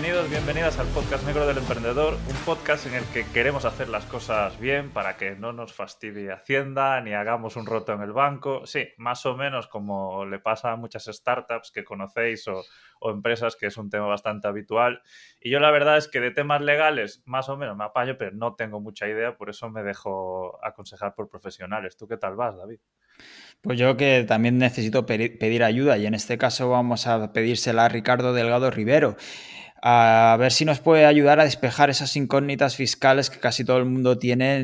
Bienvenidos, bienvenidas al podcast Negro del Emprendedor, un podcast en el que queremos hacer las cosas bien para que no nos fastidie Hacienda ni hagamos un roto en el banco. Sí, más o menos como le pasa a muchas startups que conocéis o, empresas, que es un tema bastante habitual. Y yo la verdad es que de temas legales más o menos me apaño, pero no tengo mucha idea, por eso me dejo aconsejar por profesionales. ¿Tú qué tal vas, David? Pues yo que también necesito pedir ayuda y en este caso vamos a pedírsela a Ricardo Delgado Rivero a ver si nos puede ayudar a despejar esas incógnitas fiscales que casi todo el mundo tiene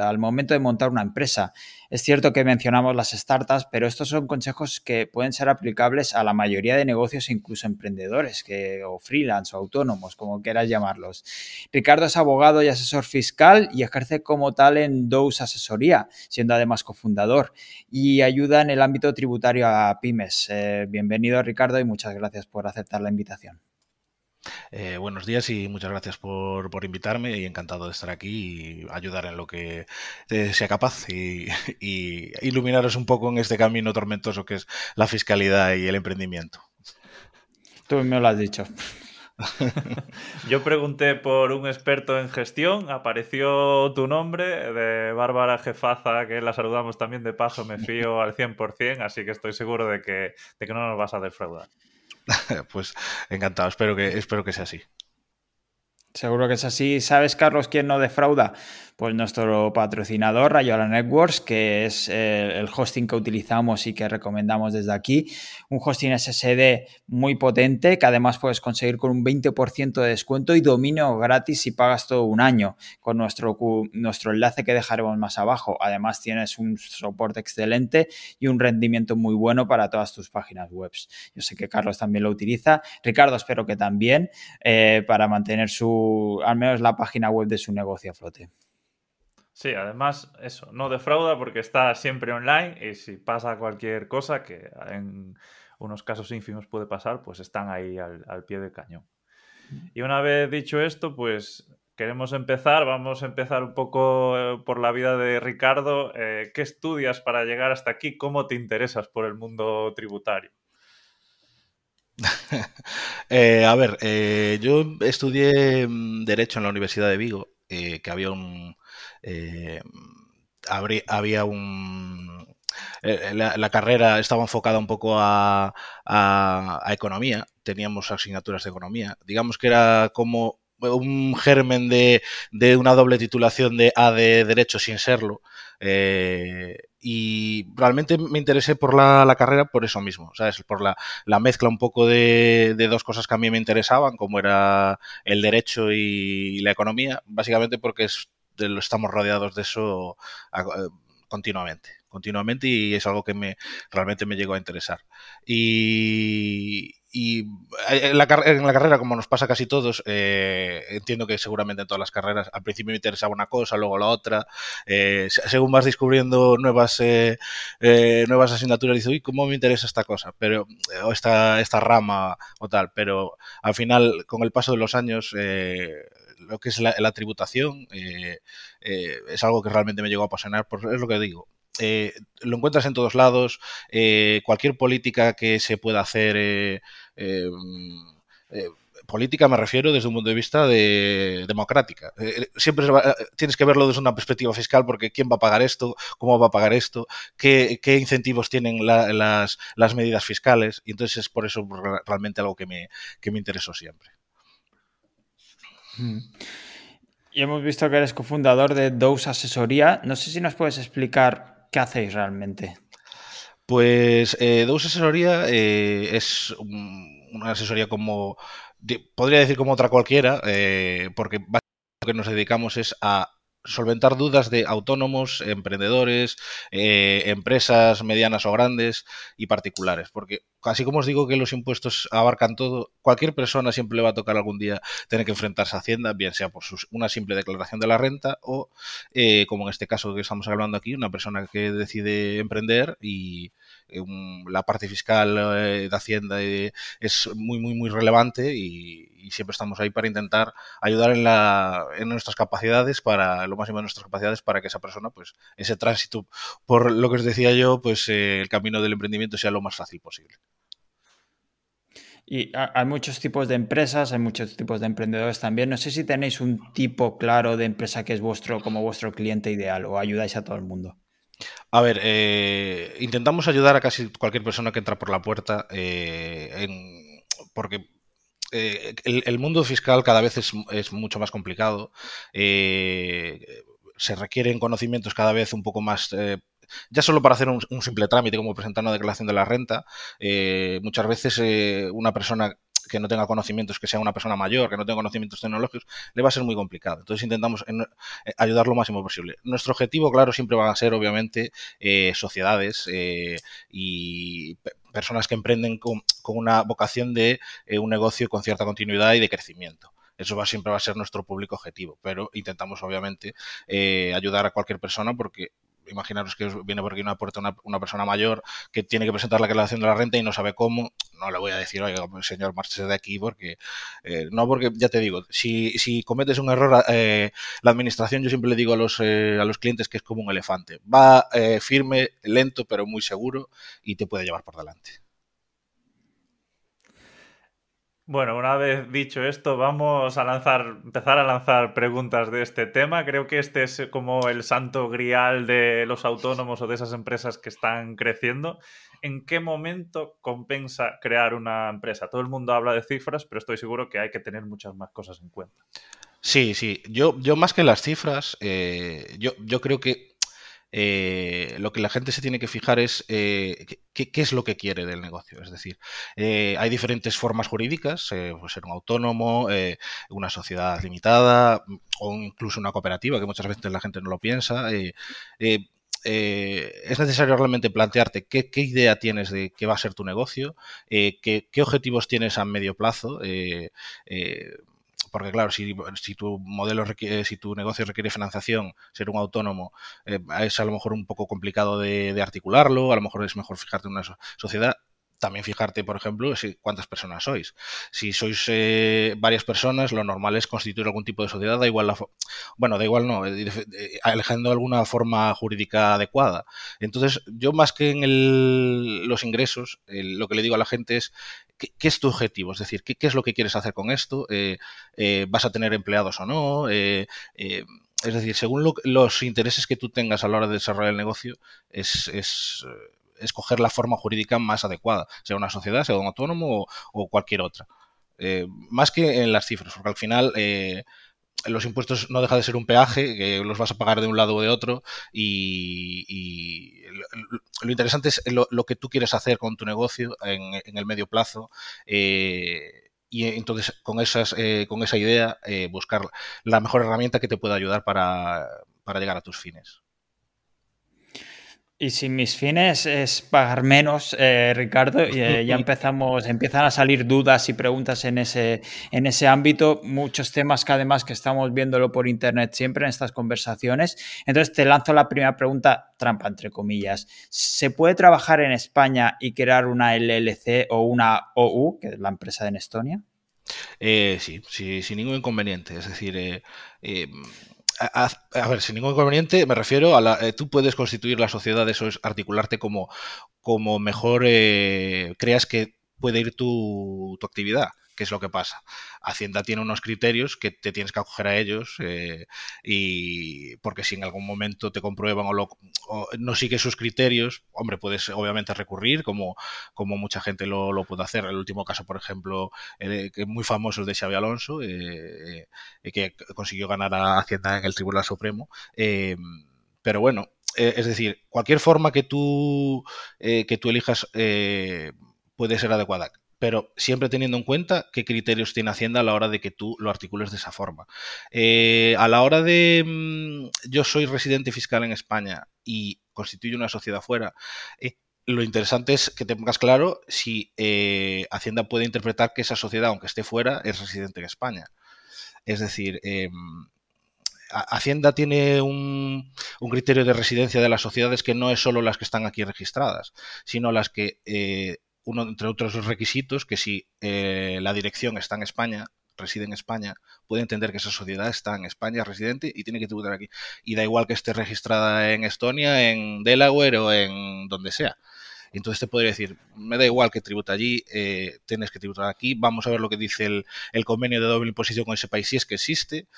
al momento de montar una empresa. Es cierto que mencionamos las startups, pero estos son consejos que pueden ser aplicables a la mayoría de negocios, incluso emprendedores que, o freelance o autónomos, como quieras llamarlos. Ricardo es abogado y asesor fiscal y ejerce como tal en Dose Asesoría, siendo además cofundador, y ayuda en el ámbito tributario a pymes. Eh, bienvenido Ricardo y muchas gracias por aceptar la invitación. Eh, buenos días y muchas gracias por, invitarme y encantado de estar aquí y ayudar en lo que eh, sea capaz y, iluminaros un poco en este camino tormentoso que es la fiscalidad y el emprendimiento. Tú me lo has dicho. Yo pregunté por un experto en gestión, apareció tu nombre de Bárbara Jefaza, que la saludamos también de paso, me fío al 100%, así que estoy seguro de que, de que no nos vas a defraudar. pues encantado, espero que, espero que sea así. Seguro que es así. ¿Sabes, Carlos, quién no defrauda? Pues nuestro patrocinador Rayola Networks, que es eh, el hosting que utilizamos y que recomendamos desde aquí. Un hosting SSD muy potente que además puedes conseguir con un 20% de descuento y dominio gratis si pagas todo un año con nuestro, nuestro enlace que dejaremos más abajo. Además tienes un soporte excelente y un rendimiento muy bueno para todas tus páginas web. Yo sé que Carlos también lo utiliza. Ricardo espero que también eh, para mantener su, al menos la página web de su negocio a flote. Sí, además, eso, no defrauda porque está siempre online y si pasa cualquier cosa, que en unos casos ínfimos puede pasar, pues están ahí al, pie del cañón. Y una vez dicho esto, pues queremos empezar, vamos a empezar un poco eh, por la vida de Ricardo. Eh, ¿Qué estudias para llegar hasta aquí? ¿Cómo te interesas por el mundo tributario? Eh, a ver, yo estudié mm, Derecho en la Universidad de Vigo, que había un, eh, había un... Eh, la, carrera estaba enfocada un poco a, economía, teníamos asignaturas de economía, digamos que era como un germen de, una doble titulación de A de Derecho sin serlo. Eh, y realmente me interesé por la, carrera por eso mismo, ¿sabes? Por la, mezcla un poco de, dos cosas que a mí me interesaban, como era el derecho y la economía, básicamente porque es estamos rodeados de eso eh, continuamente continuamente y es algo que me realmente me llegó a interesar. Y, y en, la, carrera, como nos pasa casi todos, eh, entiendo que seguramente en todas las carreras al principio me interesaba una cosa, luego la otra. Eh, según vas descubriendo nuevas, nuevas asignaturas, dices, uy, ¿cómo me interesa esta cosa? Pero, o esta, esta rama o tal. Pero al final, con el paso de los años, lo que es la, tributación eh, eh, es algo que realmente me llegó a apasionar, pues es lo que digo. Eh, lo encuentras en todos lados, cualquier política que se pueda hacer política me refiero desde un punto de vista de democrática. siempre tienes que verlo desde una perspectiva fiscal porque quién va a pagar esto, cómo va a pagar esto, qué, incentivos tienen las, las, medidas fiscales y entonces es por eso realmente algo que me, que me interesó siempre. Y hemos visto que eres cofundador de Dose Asesoría. No sé si nos puedes explicar qué hacéis realmente. Pues eh, Asesoría eh, es una asesoría como, podría decir como otra cualquiera, eh, porque básicamente lo que nos dedicamos es a solventar dudas de autónomos, emprendedores, eh, empresas medianas o grandes y particulares. Porque así como os digo que los impuestos abarcan todo, cualquier persona siempre le va a tocar algún día tener que enfrentarse a Hacienda, bien sea por una simple declaración de la renta o, eh, como en este caso que estamos hablando aquí, una persona que decide emprender y la parte fiscal de Hacienda es muy, muy, muy relevante y, y siempre estamos ahí para intentar ayudar en, la, en nuestras capacidades, para lo máximo de nuestras capacidades, para que esa persona, pues, ese tránsito, por lo que os decía yo, pues eh, el camino del emprendimiento sea lo más fácil posible. Y hay muchos tipos de empresas, hay muchos tipos de emprendedores también. No sé si tenéis un tipo claro de empresa que es vuestro como vuestro cliente ideal o ayudáis a todo el mundo. A ver, eh, intentamos ayudar a casi cualquier persona que entra por la puerta, eh, porque eh, el, mundo fiscal cada vez es, mucho más complicado. se requieren conocimientos cada vez un poco más ya solo para hacer un, simple trámite como presentar una declaración de la renta, muchas veces una persona que no tenga conocimientos, que sea una persona mayor, que no tenga conocimientos tecnológicos, le va a ser muy complicado. Entonces intentamos eh, ayudar lo máximo posible. Nuestro objetivo, claro, siempre van a ser, obviamente, eh, sociedades eh, y personas que emprenden con, una vocación de un negocio con cierta continuidad y de crecimiento. Eso va, siempre va a ser nuestro público objetivo, pero intentamos obviamente ayudar a cualquier persona porque imaginaros que viene por aquí una puerta una, persona mayor que tiene que presentar la declaración de la renta y no sabe cómo, no le voy a decir, oiga, señor, márchese de aquí, porque eh, no, porque ya te digo, si, si cometes un error, eh, la administración, yo siempre le digo a los, eh, a los clientes que es como un elefante, va firme, lento, pero muy seguro y te puede llevar por delante. Bueno, una vez dicho esto, vamos a lanzar, empezar a lanzar preguntas de este tema. Creo que este es como el santo grial de los autónomos o de esas empresas que están creciendo. ¿En qué momento compensa crear una empresa? Todo el mundo habla de cifras, pero estoy seguro que hay que tener muchas más cosas en cuenta. Sí, sí. Yo, yo más que las cifras, eh, yo, yo creo que eh, lo que la gente se tiene que fijar es eh, qué, es lo que quiere del negocio. Es decir, eh, hay diferentes formas jurídicas, puede ser un autónomo, una sociedad limitada o incluso una cooperativa, que muchas veces la gente no lo piensa. es necesario realmente plantearte qué, idea tienes de qué va a ser tu negocio, qué, objetivos tienes a medio plazo porque claro, si, si tu modelo requiere, si tu negocio requiere financiación, ser un autónomo eh, es a lo mejor un poco complicado de, de, articularlo, a lo mejor es mejor fijarte en una sociedad también fijarte, por ejemplo, cuántas personas sois. Si sois eh, varias personas, lo normal es constituir algún tipo de sociedad, da igual la bueno, da igual no, eh, eligiendo alguna forma jurídica adecuada. Entonces, yo más que en los ingresos, lo que le digo a la gente es ¿qué, es tu objetivo? Es decir, ¿qué, es lo que quieres hacer con esto? Eh, ¿Vas a tener empleados o no? es decir, según los intereses que tú tengas a la hora de desarrollar el negocio, es escoger la forma jurídica más adecuada, sea una sociedad, sea un autónomo o, cualquier otra. Eh, más que en las cifras, porque al final eh, los impuestos no deja de ser un peaje, que los vas a pagar de un lado o de otro, y, lo, interesante es lo, que tú quieres hacer con tu negocio en, el medio plazo. Eh, y entonces con, esas, con esa idea buscar la mejor herramienta que te pueda ayudar para llegar a tus fines. Y si mis fines es pagar menos, eh, Ricardo, eh, ya empezamos, empiezan a salir dudas y preguntas en ese, en ese ámbito, muchos temas que además que estamos viéndolo por internet siempre en estas conversaciones. Entonces te lanzo la primera pregunta, trampa entre comillas. ¿Se puede trabajar en España y crear una LLC o una OU, que es la empresa en Estonia? Eh, sí, sí, sin ningún inconveniente. Es decir, a, ver, sin ningún inconveniente, me refiero a la. Eh, tú puedes constituir la sociedad, eso es articularte como, como mejor eh, creas que puede ir tu, tu actividad. ¿Qué es lo que pasa? Hacienda tiene unos criterios que te tienes que acoger a ellos eh, y porque si en algún momento te comprueban o, no sigues sus criterios, hombre, puedes obviamente recurrir como, como mucha gente lo, puede hacer. El último caso, por ejemplo, es muy famoso, el de Xavi Alonso, eh, eh, que consiguió ganar a Hacienda en el Tribunal Supremo. pero bueno, es decir, cualquier forma que tú, que tú elijas puede ser adecuada pero siempre teniendo en cuenta qué criterios tiene Hacienda a la hora de que tú lo articules de esa forma. Eh, a la hora de mm, yo soy residente fiscal en España y constituyo una sociedad fuera, eh, lo interesante es que te pongas claro si eh, Hacienda puede interpretar que esa sociedad, aunque esté fuera, es residente en España. Es decir, em, Hacienda tiene un, criterio de residencia de las sociedades que no es solo las que están aquí registradas, sino las que uno entre otros requisitos que si eh, la dirección está en España, reside en España, puede entender que esa sociedad está en España residente y tiene que tributar aquí. Y da igual que esté registrada en Estonia, en Delaware o en donde sea. Entonces te podría decir, me da igual que tributa allí, eh, tienes que tributar aquí, vamos a ver lo que dice el, convenio de doble imposición con ese país, si es que existe,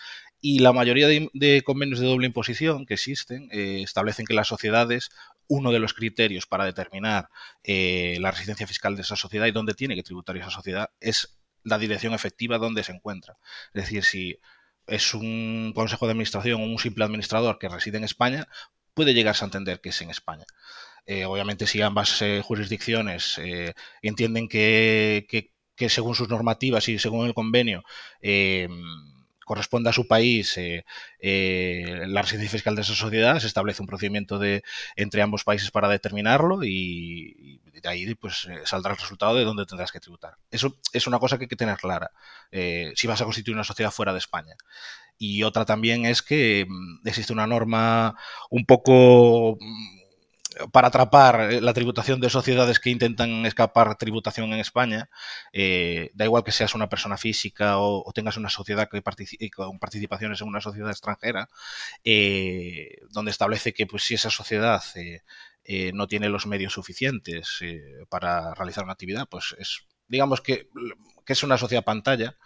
y la mayoría de, convenios de doble imposición que existen eh, establecen que las sociedades, uno de los criterios para determinar eh, la residencia fiscal de esa sociedad y dónde tiene que tributar esa sociedad es la dirección efectiva donde se encuentra. Es decir, si es un consejo de administración o un simple administrador que reside en España, puede llegarse a entender que es en España. Eh, obviamente, si ambas eh, jurisdicciones eh, entienden que, según sus normativas y según el convenio corresponde a su país la residencia fiscal de esa sociedad, se establece un procedimiento de, entre ambos países para determinarlo y, de ahí pues saldrá el resultado de dónde tendrás que tributar. Eso es una cosa que hay que tener clara si vas a constituir una sociedad fuera de España. Y otra también es que mm, existe una norma un poco mm, para atrapar eh, la tributación de sociedades que intentan escapar tributación en España, eh, da igual que seas una persona física o, tengas una sociedad que participe, con participaciones en una sociedad extranjera, eh, donde establece que pues, si esa sociedad no tiene los medios suficientes para realizar una actividad, pues es digamos que, que, es una sociedad pantalla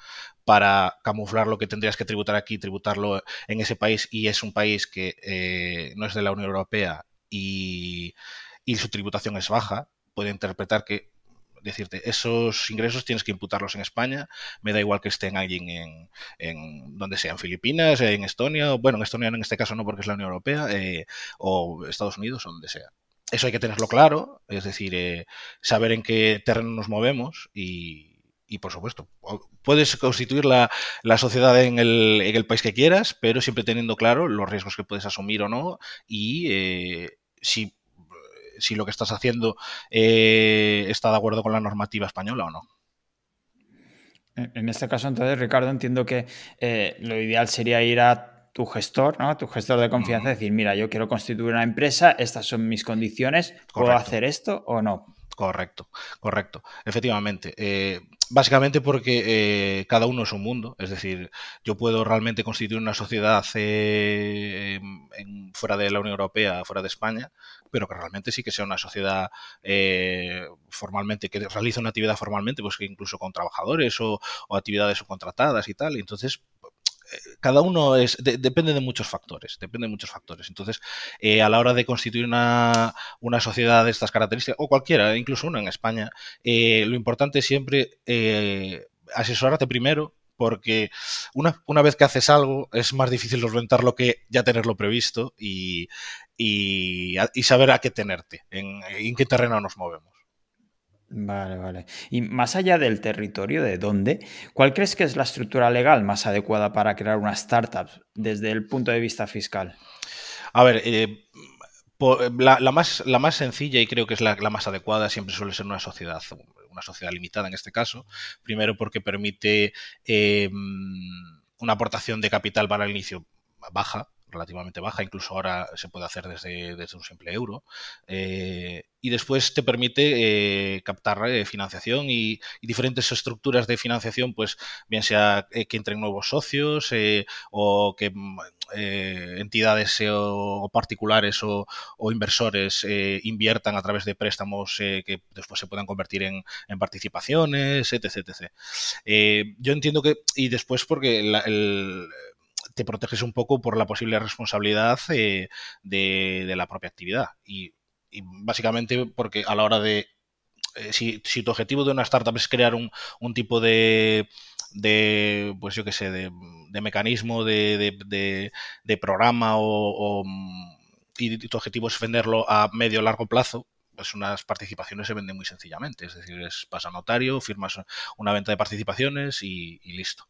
para camuflar lo que tendrías que tributar aquí, tributarlo en ese país y es un país que no es de la Unión Europea y, su tributación es baja, puede interpretar que decirte, esos ingresos tienes que imputarlos en España, me da igual que estén allí en, en donde sea, en Filipinas, en Estonia, bueno, en Estonia en este caso no porque es la Unión Europea, eh, o Estados Unidos, o donde sea. Eso hay que tenerlo claro, es decir, eh, saber en qué terreno nos movemos y, y por supuesto, puedes constituir la, sociedad en el, en el, país que quieras, pero siempre teniendo claro los riesgos que puedes asumir o no y eh, si, si, lo que estás haciendo eh, está de acuerdo con la normativa española o no. En este caso, entonces, Ricardo, entiendo que eh, lo ideal sería ir a tu gestor, ¿no? Tu gestor de confianza, decir, mira, yo quiero constituir una empresa, estas son mis condiciones, ¿puedo hacer esto o no? Correcto, correcto. Efectivamente. Eh, básicamente porque eh, cada uno es un mundo. Es decir, yo puedo realmente constituir una sociedad eh, fuera de la Unión Europea, fuera de España, pero que realmente sí que sea una sociedad formalmente, que realiza una actividad formalmente, pues que incluso con trabajadores o, o actividades subcontratadas y tal. Entonces cada uno es depende de muchos factores, depende de muchos factores. Entonces, eh, a la hora de constituir una, sociedad de estas características, o cualquiera, incluso una en España, eh, lo importante es siempre eh, asesorarte primero, porque una, una, vez que haces algo es más difícil solventarlo que ya tenerlo previsto y, y, saber a qué tenerte, en qué terreno nos movemos. Vale, vale. Y más allá del territorio, ¿de dónde? ¿Cuál crees que es la estructura legal más adecuada para crear una startup desde el punto de vista fiscal? A ver, eh, la, más, la más sencilla y creo que es la, más adecuada siempre suele ser una sociedad, una sociedad limitada en este caso. Primero porque permite eh, una aportación de capital para el inicio baja, relativamente baja, incluso ahora se puede hacer desde, desde un simple euro. Eh, y después te permite eh, captar eh, financiación y, diferentes estructuras de financiación, pues bien sea que entren nuevos socios o que mm, entidades o particulares o, inversores inviertan a través de préstamos que después se puedan convertir en, participaciones, etc. yo entiendo que, y después porque el te proteges un poco por la posible responsabilidad eh, de, la propia actividad. Y, básicamente porque a la hora de... Eh, si, tu objetivo de una startup es crear un, tipo de, de, pues yo qué sé, de, mecanismo, de, programa o, y tu objetivo es venderlo a medio o largo plazo, pues unas participaciones se venden muy sencillamente. Es decir, es, vas a notario, firmas una venta de participaciones y listo.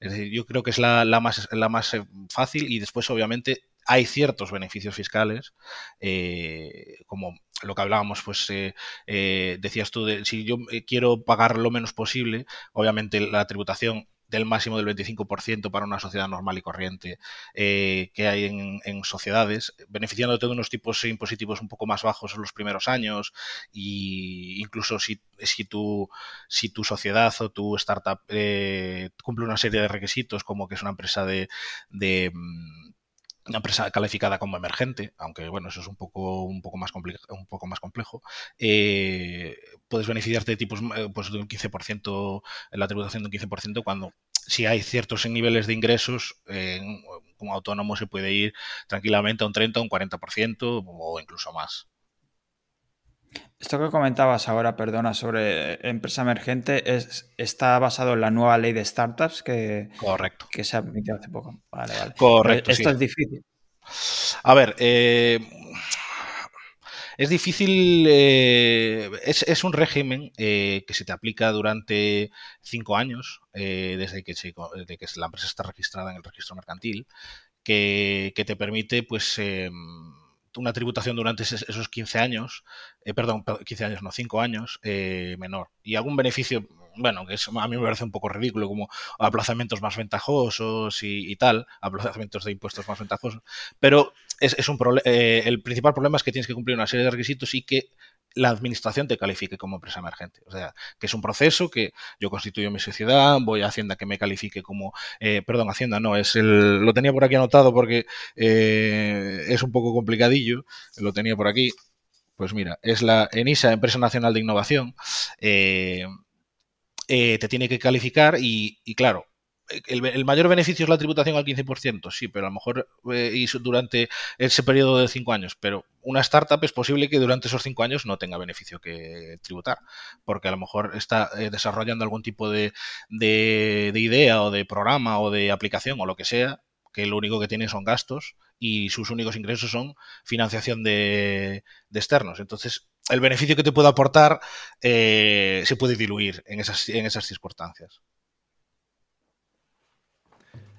Es decir, yo creo que es la, más, la más eh, fácil y después, obviamente, hay ciertos beneficios fiscales, eh, como lo que hablábamos, pues eh, decías tú, de, si yo quiero pagar lo menos posible, obviamente la tributación del máximo del 25% para una sociedad normal y corriente eh, que hay en, sociedades, beneficiándote de unos tipos impositivos un poco más bajos en los primeros años. Y incluso si, si, tu, si tu sociedad o tu startup eh, cumple una serie de requisitos como que es una empresa de, mm, una empresa calificada como emergente, aunque bueno, eso es un poco, un poco, más, un poco más complejo, eh, puedes beneficiarte de tipos eh, pues de un 15%, la tributación de un 15% cuando si hay ciertos niveles de ingresos, como autónomo se puede ir tranquilamente a un 30, un 40% o incluso más. Esto que comentabas ahora, perdona, sobre empresa emergente, es, está basado en la nueva ley de startups que, Correcto. que se ha admitido hace poco. Vale, vale. Correcto. Esto es difícil. A ver, eh, es difícil, eh, es, un régimen eh, que se te aplica durante cinco años, desde, que desde que la empresa está registrada en el registro mercantil, que, que te permite, pues, em, una tributación durante esos 15 años, eh, perdón, 15 años, no, 5 años, eh, menor. Y algún beneficio, bueno, que a mí me parece un poco ridículo, como aplazamientos más ventajosos y, tal, aplazamientos de impuestos más ventajosos, pero es, es un eh, el principal problema es que tienes que cumplir una serie de requisitos y que la administración te califique como empresa emergente. O sea, que es un proceso que yo constituyo mi sociedad, voy a Hacienda que me califique como, eh, perdón, Hacienda no, es el, lo tenía por aquí anotado porque eh, es un poco complicadillo, lo tenía por aquí. Pues mira, es la ENISA, Empresa Nacional de Innovación, eh, te tiene que calificar y, y claro, el, mayor beneficio es la tributación al 15%, sí, pero a lo mejor eh, durante ese periodo de cinco años. Pero una startup es posible que durante esos cinco años no tenga beneficio que tributar, porque a lo mejor está eh, desarrollando algún tipo de, idea o de programa o de aplicación o lo que sea, que lo único que tiene son gastos y sus únicos ingresos son financiación de, externos. Entonces, el beneficio que te puede aportar eh, se puede diluir en esas, en esas circunstancias.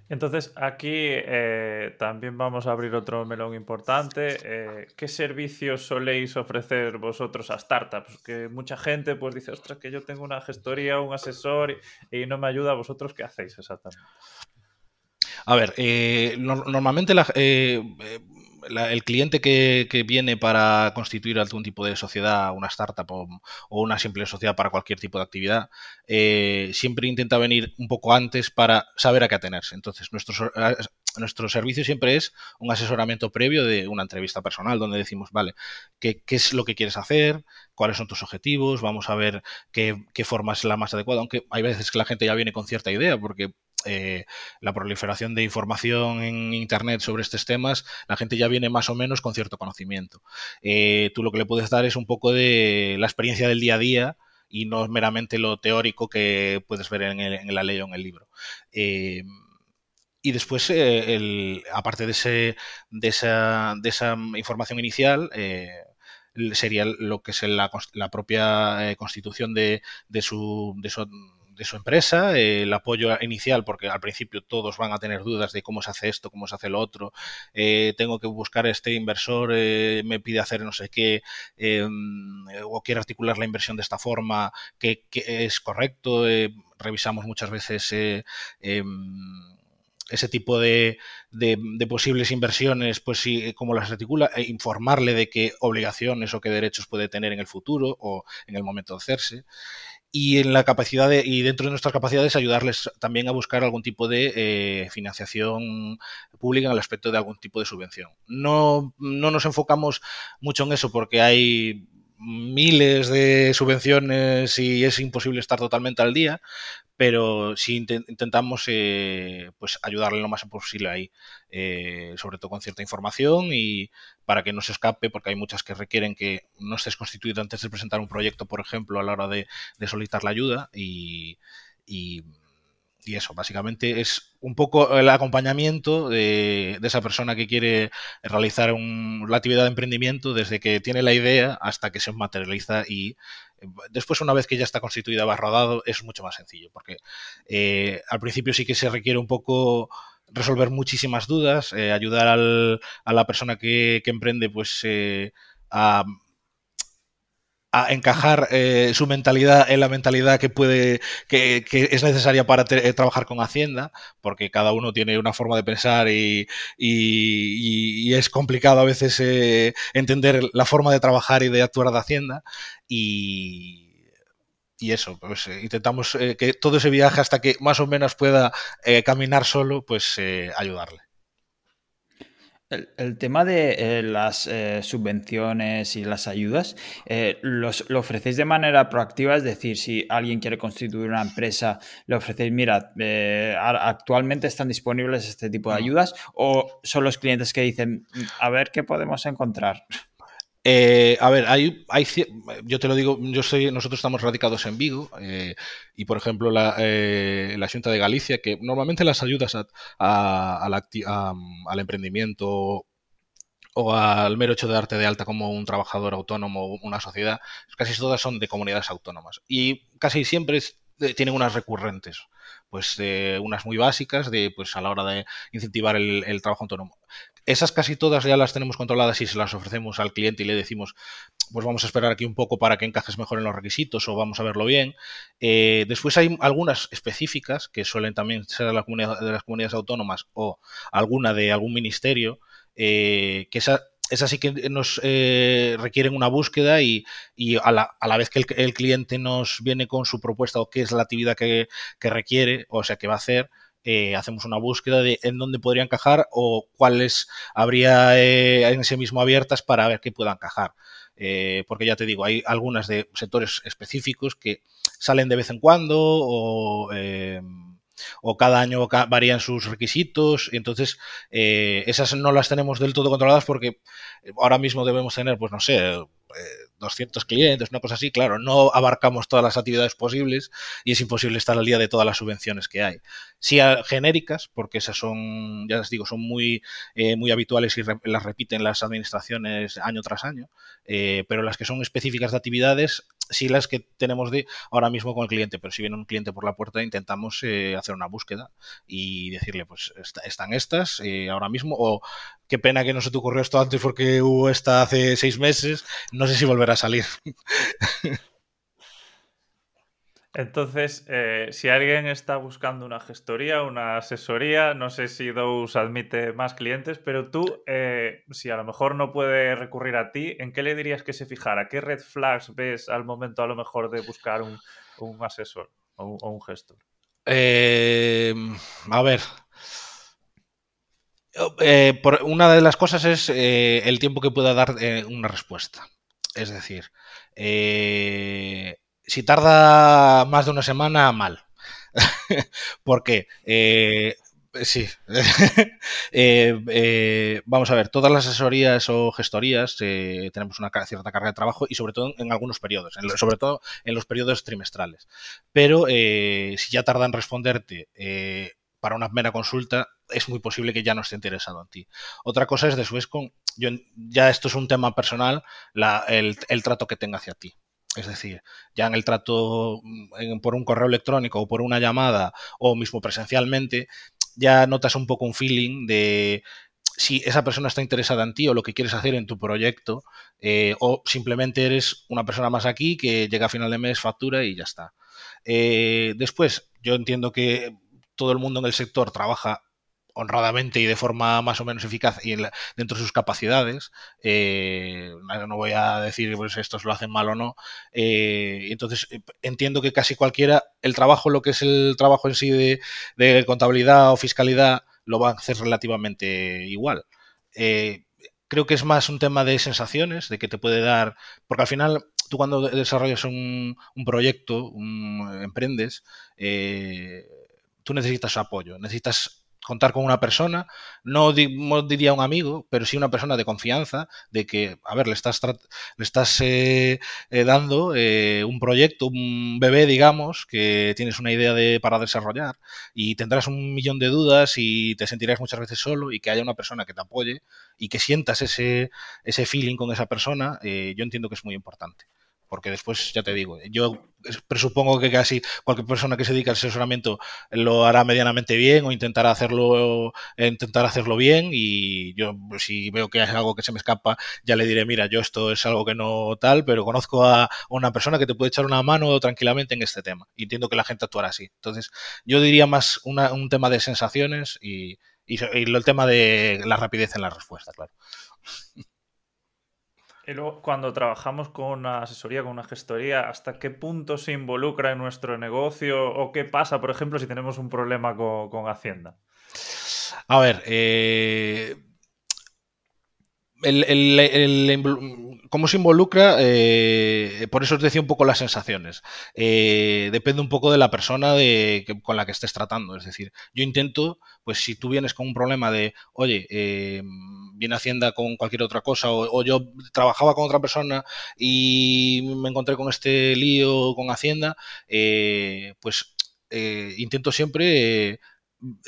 Entonces, aquí eh, también vamos a abrir otro melón importante. Eh, ¿Qué servicios soléis ofrecer vosotros a startups? Que mucha gente pues dice, ostras, que yo tengo una gestoría, un asesor y, no me ayuda. ¿Vosotros qué hacéis exactamente? A ver, eh, normalmente la, el cliente que, viene para constituir algún tipo de sociedad, una startup o, una simple sociedad para cualquier tipo de actividad, eh, siempre intenta venir un poco antes para saber a qué atenerse. Entonces, nuestro, nuestro servicio siempre es un asesoramiento previo de una entrevista personal donde decimos, vale, ¿qué, es lo que quieres hacer? ¿Cuáles son tus objetivos? Vamos a ver qué, qué forma es la más adecuada, aunque hay veces que la gente ya viene con cierta idea porque eh, la proliferación de información en Internet sobre estos temas, la gente ya viene más o menos con cierto conocimiento. Eh, tú lo que le puedes dar es un poco de la experiencia del día a día y no meramente lo teórico que puedes ver en, la ley o en el libro. Eh, y después, aparte de, ese, de, esa, de esa información inicial, sería lo que es la, propia constitución de, su, de su empresa, el apoyo inicial, porque al principio todos van a tener dudas de cómo se hace esto, cómo se hace lo otro, eh, tengo que buscar este inversor, eh, me pide hacer no sé qué, em, o quiere articular la inversión de esta forma, que, es correcto, eh, revisamos muchas veces em, ese tipo de, de, posibles inversiones, pues sí, cómo las articula, e informarle de qué obligaciones o qué derechos puede tener en el futuro o en el momento de hacerse y en la capacidad de, y dentro de nuestras capacidades ayudarles también a buscar algún tipo de eh, financiación pública en el aspecto de algún tipo de subvención. No, no nos enfocamos mucho en eso porque hay miles de subvenciones y es imposible estar totalmente al día, pero sí intentamos eh, pues ayudarle lo más posible ahí, eh, sobre todo con cierta información y para que no se escape, porque hay muchas que requieren que no estés constituido antes de presentar un proyecto, por ejemplo, a la hora de, solicitar la ayuda y, y, eso, básicamente es un poco el acompañamiento de, esa persona que quiere realizar la actividad de emprendimiento desde que tiene la idea hasta que se materializa y Después, una vez que ya está constituida, va rodado, es mucho más sencillo, porque eh, al principio sí que se requiere un poco resolver muchísimas dudas, eh, ayudar al, a la persona que, emprende pues eh, a a encajar eh, su mentalidad en la mentalidad que puede que, es necesaria para eh, trabajar con Hacienda, porque cada uno tiene una forma de pensar y, es complicado a veces eh, entender la forma de trabajar y de actuar de Hacienda y y eso, pues intentamos que todo ese viaje hasta que más o menos pueda caminar solo, pues ayudarle. El, tema de eh, las eh, subvenciones y las ayudas, eh, los, ¿lo ofrecéis de manera proactiva? Es decir, si alguien quiere constituir una empresa, le ofrecéis, mira, actualmente están disponibles este tipo de ayudas, o son los clientes que dicen, a ver qué podemos encontrar? A ver, hay, hay, yo te lo digo, yo soy, nosotros estamos radicados en Vigo y, por ejemplo, la, la, Junta de Galicia, que normalmente las ayudas al emprendimiento o al mero hecho de darte de alta como un trabajador autónomo o una sociedad, casi todas son de comunidades autónomas. Y casi siempre eh, tienen unas recurrentes, pues unas muy básicas de pues a la hora de incentivar el, trabajo autónomo. Esas casi todas ya las tenemos controladas y se las ofrecemos al cliente y le decimos, pues vamos a esperar aquí un poco para que encajes mejor en los requisitos o vamos a verlo bien. Eh, después hay algunas específicas que suelen también ser de, de las comunidades autónomas o alguna de algún ministerio eh, que esa, esa, sí que nos eh, requieren una búsqueda y, a, la, vez que el, cliente nos viene con su propuesta o qué es la actividad que, requiere, o sea, que va a hacer, eh, hacemos una búsqueda de en dónde podría encajar o cuáles habría en ese mismo abiertas para ver qué pueda encajar. porque ya te digo, hay algunas de sectores específicos que salen de vez en cuando o o cada año varían sus requisitos, y entonces eh, esas no las tenemos del todo controladas porque ahora mismo debemos tener, pues no sé, 200 eh, clientes, una cosa así, claro, no abarcamos todas las actividades posibles y es imposible estar al día de todas las subvenciones que hay. Sí genéricas, porque esas son, ya les digo, son muy, eh, muy habituales y las repiten las administraciones año tras año, pero las que son específicas de actividades sí las que tenemos de ahora mismo con el cliente, pero si viene un cliente por la puerta intentamos eh, hacer una búsqueda y decirle, pues están estas eh, ahora mismo, o qué pena que no se te ocurrió esto antes porque hubo esta hace seis meses, no sé si volverá a salir. Entonces, eh, si alguien está buscando una gestoría, una asesoría, no sé si Dose admite más clientes, pero tú, eh, si a lo mejor no puede recurrir a ti, ¿en qué le dirías que se fijara? ¿Qué red flags ves al momento a lo mejor de buscar un, asesor o un, gestor? Eh, a ver. una de las cosas es el tiempo que pueda dar una respuesta. Es decir, si tarda más de una semana, mal. Porque, eh, sí, eh, eh, vamos a ver, todas las asesorías o gestorías tenemos una cierta carga de trabajo y sobre todo en algunos periodos, sobre todo en los periodos trimestrales. Pero si ya tarda en responderte para una mera consulta, es muy posible que ya no esté interesado en ti. Otra cosa es después yo, ya esto es un tema personal, el trato que tenga hacia ti. Es decir, ya en el trato mm, por un correo electrónico o por una llamada o mismo presencialmente, ya notas un poco un feeling de si esa persona está interesada en ti o lo que quieres hacer en tu proyecto, eh, o simplemente eres una persona más aquí que llega a final de mes, factura y ya está. Eh, después, yo entiendo que todo el mundo en el sector trabaja honradamente y de forma más o menos eficaz y dentro de sus capacidades. Eh, no voy a decir pues estos lo hacen mal o no. Eh, entonces eh, entiendo que casi cualquiera, el trabajo, lo que es el trabajo en sí de, contabilidad o fiscalidad, lo va a hacer relativamente igual. creo que es más un tema de sensaciones, de que te puede dar, porque al final tú cuando desarrollas un, proyecto, emprendes, tú necesitas apoyo, necesitas contar con una persona, no, diría un amigo, pero sí una persona de confianza, de que, a ver, le estás, le estás eh, eh, dando eh, un proyecto, un bebé, digamos, que tienes una idea de, para desarrollar y tendrás un millón de dudas y te sentirás muchas veces solo y que haya una persona que te apoye y que sientas ese, ese feeling con esa persona, yo entiendo que es muy importante porque después, ya te digo, yo presupongo que casi cualquier persona que se dedica al asesoramiento lo hará medianamente bien o intentará hacerlo, intentar hacerlo bien y yo si veo que hay algo que se me escapa, ya le diré, mira, yo esto es algo que no tal, pero conozco a una persona que te puede echar una mano tranquilamente en este tema y entiendo que la gente actuará así. Entonces, yo diría más un tema de sensaciones y, y el tema de la rapidez en la respuesta, claro. Y luego, cuando trabajamos con una asesoría, con una gestoría, ¿hasta qué punto se involucra en nuestro negocio o qué pasa, por ejemplo, si tenemos un problema con, Hacienda? A ver, eh, cómo se involucra, eh, por eso os decía un poco las sensaciones. Eh, depende un poco de la persona con la que estés tratando. Es decir, yo intento, pues si tú vienes con un problema de, oye, eh, viene Hacienda con cualquier otra cosa, o, yo trabajaba con otra persona y me encontré con este lío con Hacienda, pues intento siempre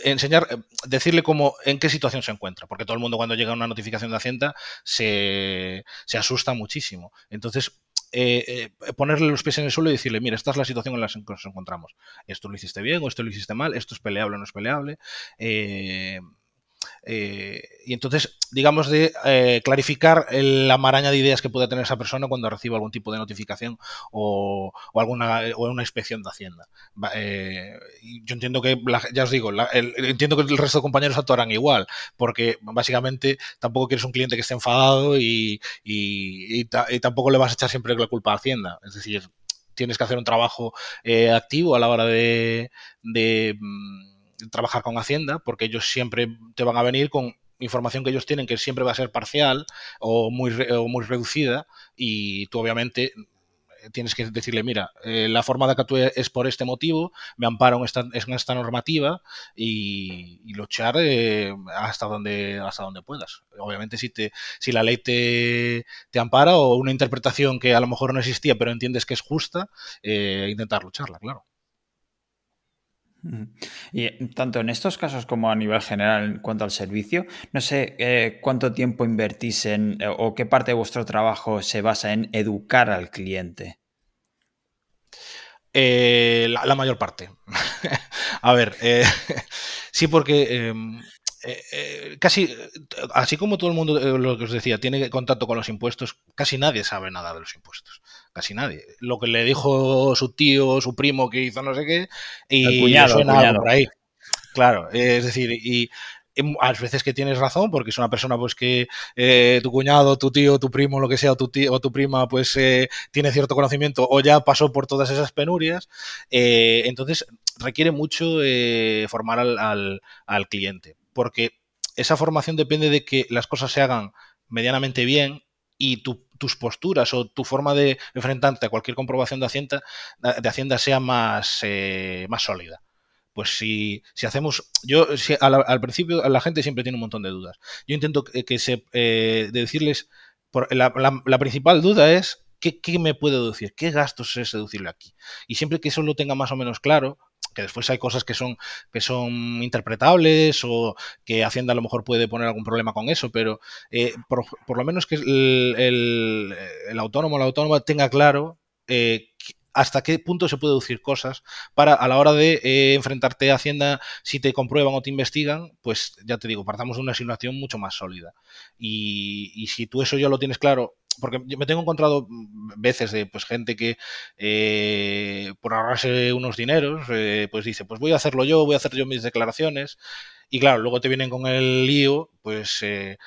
enseñar, eh, decirle cómo, en qué situación se encuentra, porque todo el mundo cuando llega una notificación de Hacienda se, asusta muchísimo. Entonces, eh, eh, ponerle los pies en el suelo y decirle, mira, esta es la situación en la que nos encontramos. Esto lo hiciste bien o esto lo hiciste mal, esto es peleable o no es peleable. Eh, y entonces, digamos, de eh, clarificar la maraña de ideas que puede tener esa persona cuando reciba algún tipo de notificación o, alguna o una inspección de Hacienda. Eh, yo entiendo que, ya os digo, entiendo que el resto de compañeros actuarán igual, porque básicamente tampoco quieres un cliente que esté enfadado y, tampoco le vas a echar siempre la culpa a Hacienda. Es decir, tienes que hacer un trabajo activo a la hora de mm, trabajar con Hacienda, porque ellos siempre te van a venir con información que ellos tienen que siempre va a ser parcial o muy, muy reducida y tú obviamente tienes que decirle, mira, eh, la forma de actúe es por este motivo, me amparo en esta, esta normativa y, luchar eh, hasta, donde, hasta donde puedas. Obviamente si, te, si la ley te, te, ampara o una interpretación que a lo mejor no existía pero entiendes que es justa, eh, intentar lucharla, claro. Y tanto en estos casos como a nivel general en cuanto al servicio, no sé eh, cuánto tiempo invertís en o qué parte de vuestro trabajo se basa en educar al cliente. Eh, la, mayor parte. a ver, eh, sí, porque em, casi, así como todo el mundo, lo que os decía, tiene contacto con los impuestos, casi nadie sabe nada de los impuestos casi nadie. Lo que le dijo su tío, su primo que hizo no sé qué, y cuñado, suena por ahí. Claro, es decir, y a veces que tienes razón, porque es una persona pues que eh, tu cuñado, tu tío, tu primo, lo que sea, tu tío o tu prima, pues eh, tiene cierto conocimiento o ya pasó por todas esas penurias. Eh, entonces requiere mucho formar al, al cliente, porque esa formación depende de que las cosas se hagan medianamente bien y tus posturas o tu forma de enfrentarte a cualquier comprobación de Hacienda, de Hacienda sea más, eh, más sólida. Pues si, si hacemos, yo al, principio la gente siempre tiene un montón de dudas. Yo intento que, se, eh, decirles, la, principal duda es ¿qué, ¿qué, me puedo deducir? ¿Qué gastos es deducirle aquí? Y siempre que eso lo tenga más o menos claro, que después hay cosas que son, que son interpretables o que Hacienda a lo mejor puede poner algún problema con eso, pero eh, por, lo menos que el, autónomo o la autónoma tenga claro eh, hasta qué punto se puede deducir cosas para a la hora de eh, enfrentarte a Hacienda, si te comprueban o te investigan, pues ya te digo, partamos de una situación mucho más sólida. Y, y si tú eso ya lo tienes claro porque me tengo encontrado veces de pues gente que eh, por ahorrarse unos dineros, eh, pues dice, pues voy a hacerlo yo, voy a hacer yo mis declaraciones. Y claro, luego te vienen con el lío, pues eh,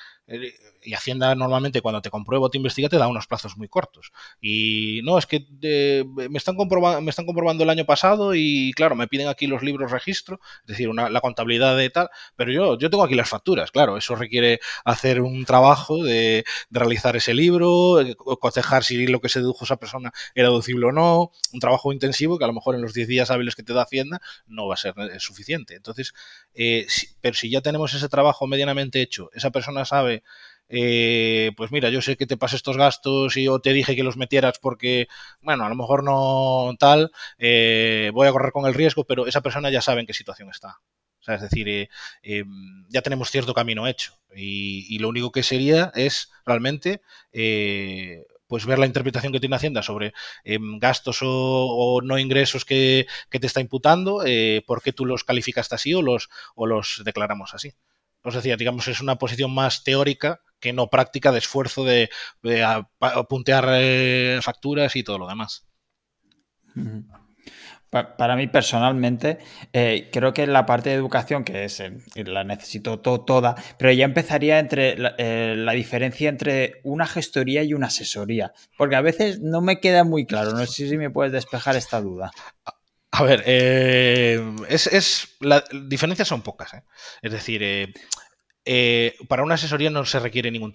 y Hacienda normalmente cuando te comprueba o te investiga te da unos plazos muy cortos. Y no, es que eh, me, están me están comprobando el año pasado y claro, me piden aquí los libros registro, es decir, la contabilidad de tal, pero yo, yo tengo aquí las facturas, claro, eso requiere hacer un trabajo de, realizar ese libro, eh, cotejar si lo que se dedujo esa persona era deducible o no, un trabajo intensivo que a lo mejor en los 10 días hábiles que te da Hacienda no va a ser eh, suficiente. Entonces, pero si ya tenemos ese trabajo medianamente hecho, esa persona sabe eh, pues mira, yo sé que te pasé estos gastos y yo te dije que los metieras porque, bueno, a lo mejor no tal, eh, voy a correr con el riesgo, pero esa persona ya sabe en qué situación está. O sea, es decir, eh, em, ya tenemos cierto camino hecho y, lo único que sería es realmente pues ver la interpretación que tiene Hacienda sobre em, gastos o, no ingresos que, te está imputando, por qué tú los calificaste así o los, o los declaramos así. Os decía, digamos, es una posición más teórica que no práctica de esfuerzo de, puntear eh, facturas y todo lo demás. Para mí personalmente, eh, creo que la parte de educación, que es, eh, la necesito toda, pero ya empezaría entre la, diferencia entre una gestoría y una asesoría, porque a veces no me queda muy claro, no sé si me puedes despejar esta duda. A ver, es, es, las diferencias son pocas, es decir, eh, para una asesoría no se requiere ningún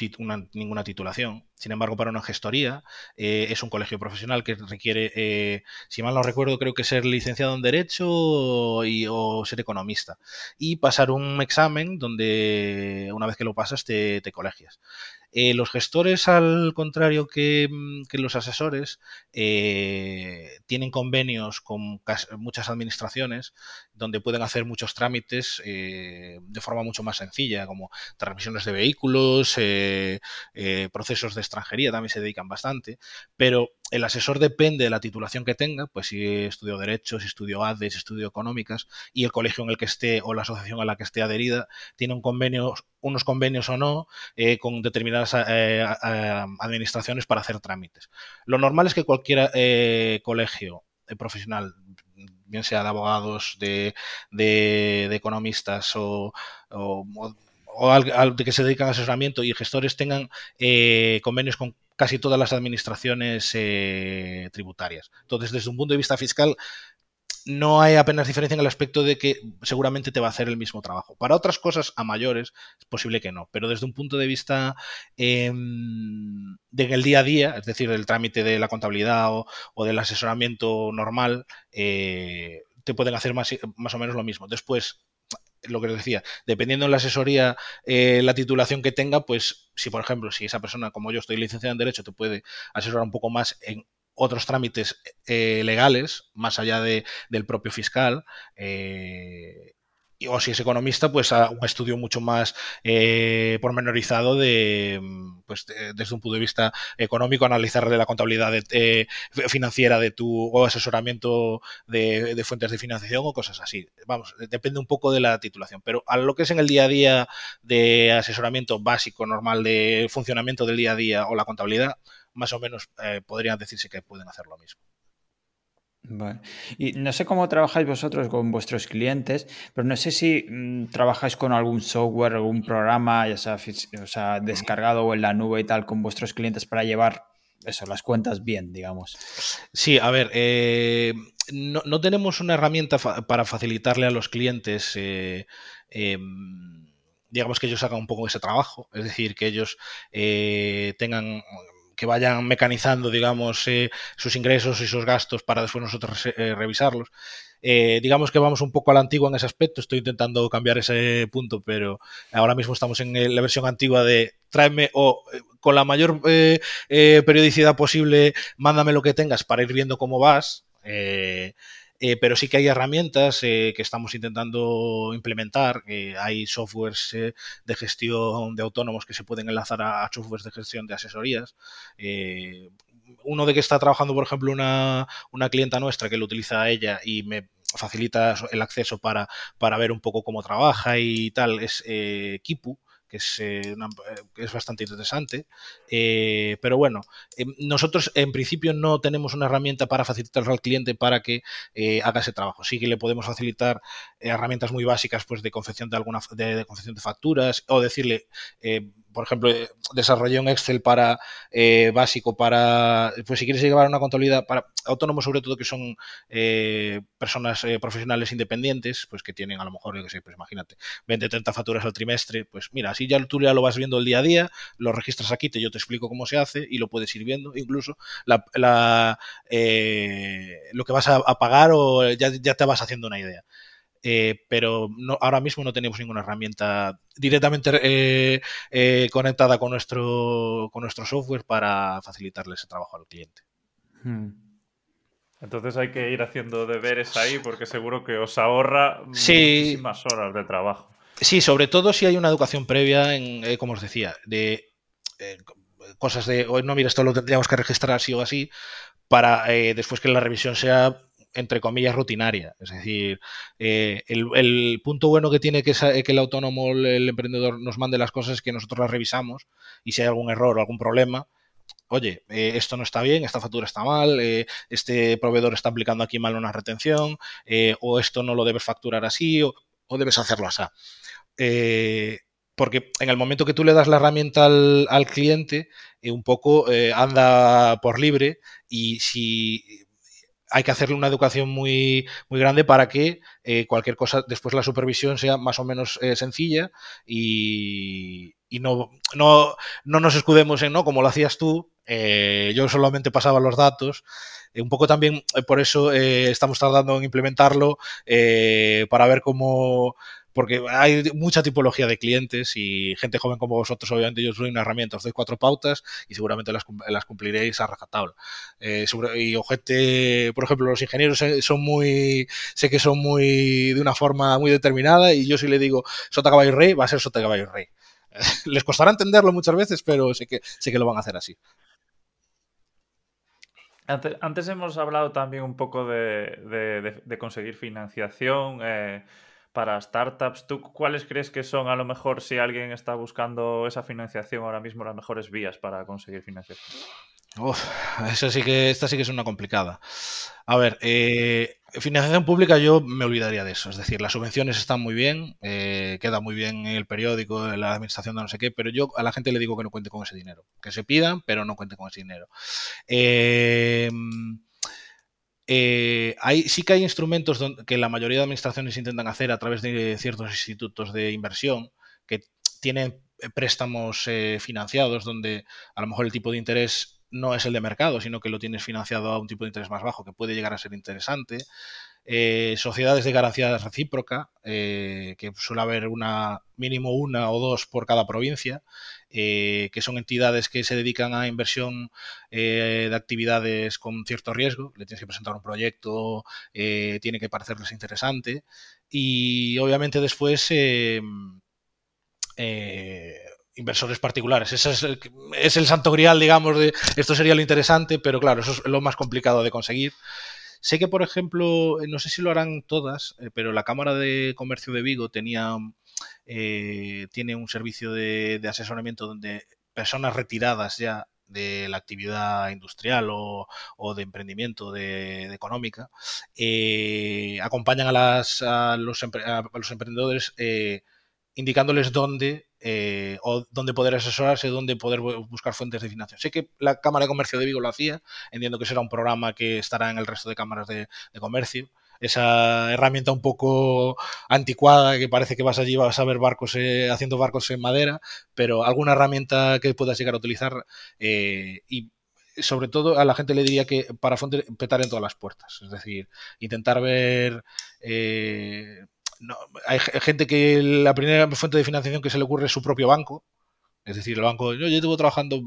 ninguna titulación. Sin embargo, para una gestoría eh, es un colegio profesional que requiere, eh, si mal no recuerdo, creo que ser licenciado en Derecho y, o ser economista. Y pasar un examen donde una vez que lo pasas te colegias. Eh, los gestores, al contrario que, mm, los asesores, eh, tienen convenios con muchas administraciones donde pueden hacer muchos trámites eh, de forma mucho más sencilla, como transmisiones de vehículos, procesos de extranjería, también se dedican bastante, pero el asesor depende de la titulación que tenga, pues si estudió Derecho, si estudió ADE, si estudió Económicas, y el colegio en el que esté o la asociación a la que esté adherida tiene un convenio, unos convenios o no eh, con determinadas eh, administraciones para hacer trámites. Lo normal es que cualquier eh, colegio profesional bien sea de abogados, de, economistas o, al, de que se dedican a asesoramiento y gestores tengan convenios con casi todas las administraciones eh, tributarias. Entonces, desde un punto de vista fiscal, no hay apenas diferencia en el aspecto de que seguramente te va a hacer el mismo trabajo. Para otras cosas a mayores es posible que no, pero desde un punto de vista eh, del día a día, es decir, del trámite de la contabilidad o, del asesoramiento normal, eh, te pueden hacer más, más o menos lo mismo. Después, lo que os decía, dependiendo de la asesoría, eh, la titulación que tenga, pues si por ejemplo, si esa persona como yo estoy licenciada en Derecho, te puede asesorar un poco más en otros trámites eh, legales, más allá de, del propio fiscal, eh, o si es economista, pues a un estudio mucho más eh, pormenorizado de, pues desde un punto de vista económico, analizar la contabilidad eh, financiera de tu o asesoramiento de, fuentes de financiación o cosas así. Vamos, depende un poco de la titulación, pero a lo que es en el día a día de asesoramiento básico, normal, de funcionamiento del día a día o la contabilidad, más o menos eh, podrían decirse que pueden hacer lo mismo. Y no sé cómo trabajáis vosotros con vuestros clientes, pero no sé si mm, trabajáis con algún software, algún programa, ya sea, o sea, descargado o en la nube y tal, con vuestros clientes para llevar eso, las cuentas bien, digamos. Sí, a ver, eh, no, tenemos una herramienta para facilitarle a los clientes. Eh, em, digamos que ellos hagan un poco ese trabajo, es decir, que ellos tengan que vayan mecanizando, digamos, eh, sus ingresos y sus gastos para después nosotros eh, revisarlos. Eh, digamos que vamos un poco a la antigua en ese aspecto, estoy intentando cambiar ese punto, pero ahora mismo estamos en la versión antigua de tráeme o con la mayor periodicidad posible, mándame lo que tengas para ir viendo cómo vas. Eh, pero sí que hay herramientas eh, que estamos intentando implementar. hay softwares eh, de gestión de autónomos que se pueden enlazar a, softwares de gestión de asesorías. uno de que está trabajando, por ejemplo, una, una clienta nuestra que lo utiliza ella y me facilita el acceso para, para ver un poco cómo trabaja y tal, es Kipu que es, eh, eh, es bastante interesante. Eh, pero bueno, nosotros en principio no tenemos una herramienta para facilitar al cliente para que haga ese trabajo. Sí que le podemos facilitar herramientas muy básicas pues, de confección de alguna de confección de facturas o decirle por ejemplo, eh, desarrollé un Excel para eh, básico para, pues si quieres llevar una contabilidad para autónomos sobre todo que son eh, personas profesionales independientes, pues que tienen a lo mejor, yo que sé, pues imagínate, 20, 30 facturas al trimestre, pues mira, así ya tú ya lo vas viendo el día a día, lo registras aquí, te, yo te explico cómo se hace y lo puedes ir viendo, incluso la, lo que vas a, pagar o ya, ya te vas haciendo una idea. Eh, pero no, ahora mismo no tenemos ninguna herramienta directamente eh, eh, conectada con nuestro, con nuestro software para facilitarle ese trabajo al cliente. Hmm. Entonces hay que ir haciendo deberes ahí porque seguro que os ahorra muchísimas horas de trabajo. Sí, sobre todo si hay una educación previa en, como os decía, de cosas de, no, mira, esto lo tendríamos que registrar así o así, para después que la revisión sea entre comillas, rutinaria. Es decir, eh, el, punto bueno que tiene que, que el autónomo, el emprendedor, nos mande las cosas es que nosotros las revisamos y si hay algún error o algún problema, oye, eh, esto no está bien, esta factura está mal, eh, este proveedor está aplicando aquí mal una retención, o esto no lo debes facturar así, o, debes hacerlo así. Porque en el momento que tú le das la herramienta al, al cliente, un poco anda por libre y si hay que hacerle una educación muy, muy grande para que eh, cualquier cosa, después la supervisión sea más o menos eh, sencilla y, no, no, no, nos escudemos en, ¿no? Como lo hacías tú, eh, yo solamente pasaba los datos. un poco también por eso estamos tardando en implementarlo para ver cómo, porque hay mucha tipología de clientes y gente joven como vosotros, obviamente yo soy una herramienta, os doy cuatro pautas y seguramente las, las cumpliréis a rajatabla. Eh, y gente, por ejemplo, los ingenieros son muy, sé que son muy, de una forma muy determinada y yo si le digo sota caballo rey, va a ser sota caballo rey. Les costará entenderlo muchas veces, pero sé que, sé que lo van a hacer así. Antes, hemos hablado también un poco de, de conseguir financiación. Eh, para startups. ¿Tú cuáles crees que son, a lo mejor, si alguien está buscando esa financiación ahora mismo, las mejores vías para conseguir financiación? Uf, eso sí que, esta sí que es una complicada. A ver, eh, financiación pública yo me olvidaría de eso. Es decir, las subvenciones están muy bien, eh, queda muy bien en el periódico, la administración de no sé qué, pero yo a la gente le digo que no cuente con ese dinero. Que se pidan, pero no cuente con ese dinero. Eh, eh, sí que hay instrumentos que la mayoría de administraciones intentan hacer a través de ciertos institutos de inversión que tienen eh, préstamos eh, financiados donde a lo mejor el tipo de interés no es el de mercado, sino que lo tienes financiado a un tipo de interés más bajo, que puede llegar a ser interesante. Eh, sociedades de garantía recíproca, eh, que suele haber una mínimo una o dos por cada provincia, eh, que son entidades que se dedican a inversión de actividades con cierto riesgo. Le tienes que presentar un proyecto, tiene que parecerles interesante. Y obviamente después inversores particulares. Ese es el, es el, santo grial, digamos, de esto sería lo interesante, pero claro, eso es lo más complicado de conseguir. Sé que, por ejemplo, eh, no sé si lo harán todas, eh, pero la Cámara de Comercio de Vigo tenía, eh, tiene un servicio de, asesoramiento donde personas retiradas ya de la actividad industrial o, de emprendimiento de, económica acompañan a, las, a los, emprendedores indicándoles dónde eh, o dónde poder asesorarse, dónde poder buscar fuentes de financiación. Sé que la Cámara de Comercio de Vigo lo hacía, entiendo que será un programa que estará en el resto de cámaras de, comercio. Esa herramienta un poco anticuada que parece que vas allí vas a ver barcos eh, haciendo barcos en madera, pero alguna herramienta que puedas llegar a utilizar eh, y sobre todo a la gente le diría que para petar en todas las puertas, es decir, intentar ver no, hay gente que la primera fuente de financiación que se le ocurre es su propio banco. Es decir, el banco, yo, yo llevo trabajando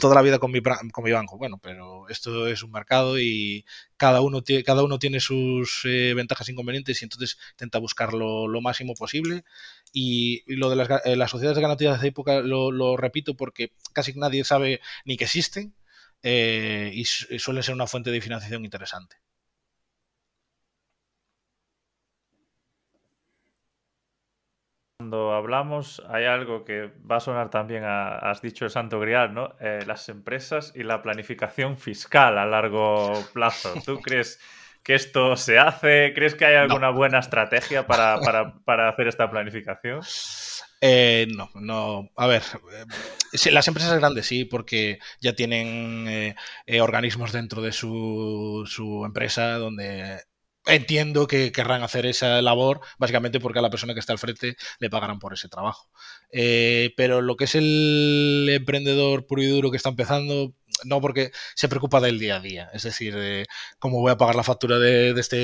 toda la vida con mi, con mi banco. Bueno, pero esto es un mercado y cada uno, tiene, cada uno tiene sus eh, ventajas e inconvenientes y entonces intenta buscarlo lo máximo posible. Y, lo de las, eh, sociedades de garantías de época lo, repito porque casi nadie sabe ni que existen eh, y suele ser una fuente de financiación interesante. Cuando hablamos, hay algo que va a sonar también, has dicho el santo grial, ¿no? Eh, las empresas y la planificación fiscal a largo plazo. ¿Tú crees que esto se hace? ¿Crees que hay alguna buena estrategia para, hacer esta planificación? Eh, no, no. A ver, eh, las empresas grandes sí, porque ya tienen organismos dentro de su, su empresa donde entiendo que querrán hacer esa labor, básicamente porque a la persona que está al frente le pagarán por ese trabajo. Eh, pero lo que es el emprendedor puro y duro que está empezando, no porque se preocupa del día a día, es decir, de cómo voy a pagar la factura de, este,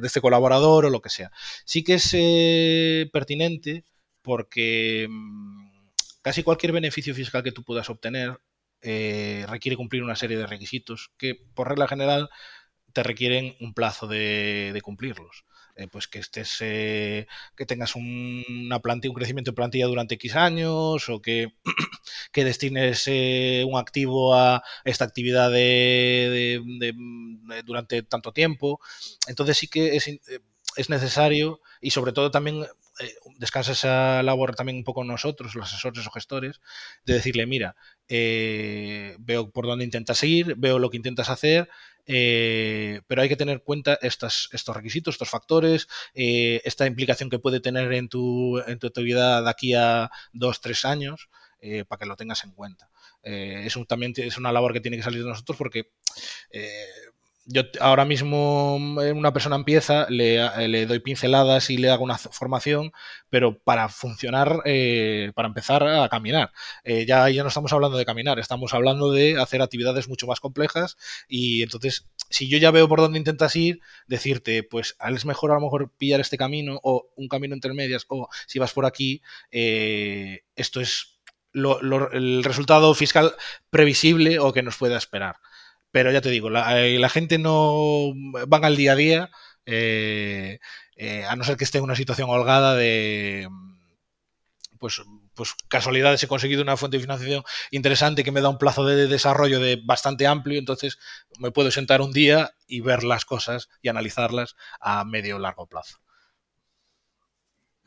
de este, colaborador o lo que sea. Sí que es eh, pertinente porque mm, casi cualquier beneficio fiscal que tú puedas obtener eh, requiere cumplir una serie de requisitos que, por regla general, te requieren un plazo de, cumplirlos. Eh, pues que estés, eh, que tengas una plantilla, un crecimiento de plantilla durante X años o que, destines eh, un activo a esta actividad de, durante tanto tiempo. Entonces sí que es, es necesario y sobre todo también descansa esa labor también un poco nosotros, los asesores o gestores, de decirle, mira, veo por dónde intentas ir, veo lo que intentas hacer, eh, pero hay que tener en cuenta estos requisitos, estos factores, eh, esta implicación que puede tener en tu, en tu actividad de aquí a dos, tres años, eh, para que lo tengas en cuenta. eso también es una labor que tiene que salir de nosotros porque yo ahora mismo eh, una persona empieza, le, eh, le, doy pinceladas y le hago una formación, pero para funcionar, eh, para empezar a caminar. Eh, ya, ya no estamos hablando de caminar, estamos hablando de hacer actividades mucho más complejas y entonces, si yo ya veo por dónde intentas ir, decirte, pues es mejor a lo mejor pillar este camino o un camino entre medias o si vas por aquí, esto es lo, el resultado fiscal previsible o que nos pueda esperar. Pero ya te digo, la, eh, la gente no van al día a día, eh, eh, a no ser que esté en una situación holgada de, pues, pues casualidades he conseguido una fuente de financiación interesante que me da un plazo de desarrollo de bastante amplio, entonces me puedo sentar un día y ver las cosas y analizarlas a medio o largo plazo.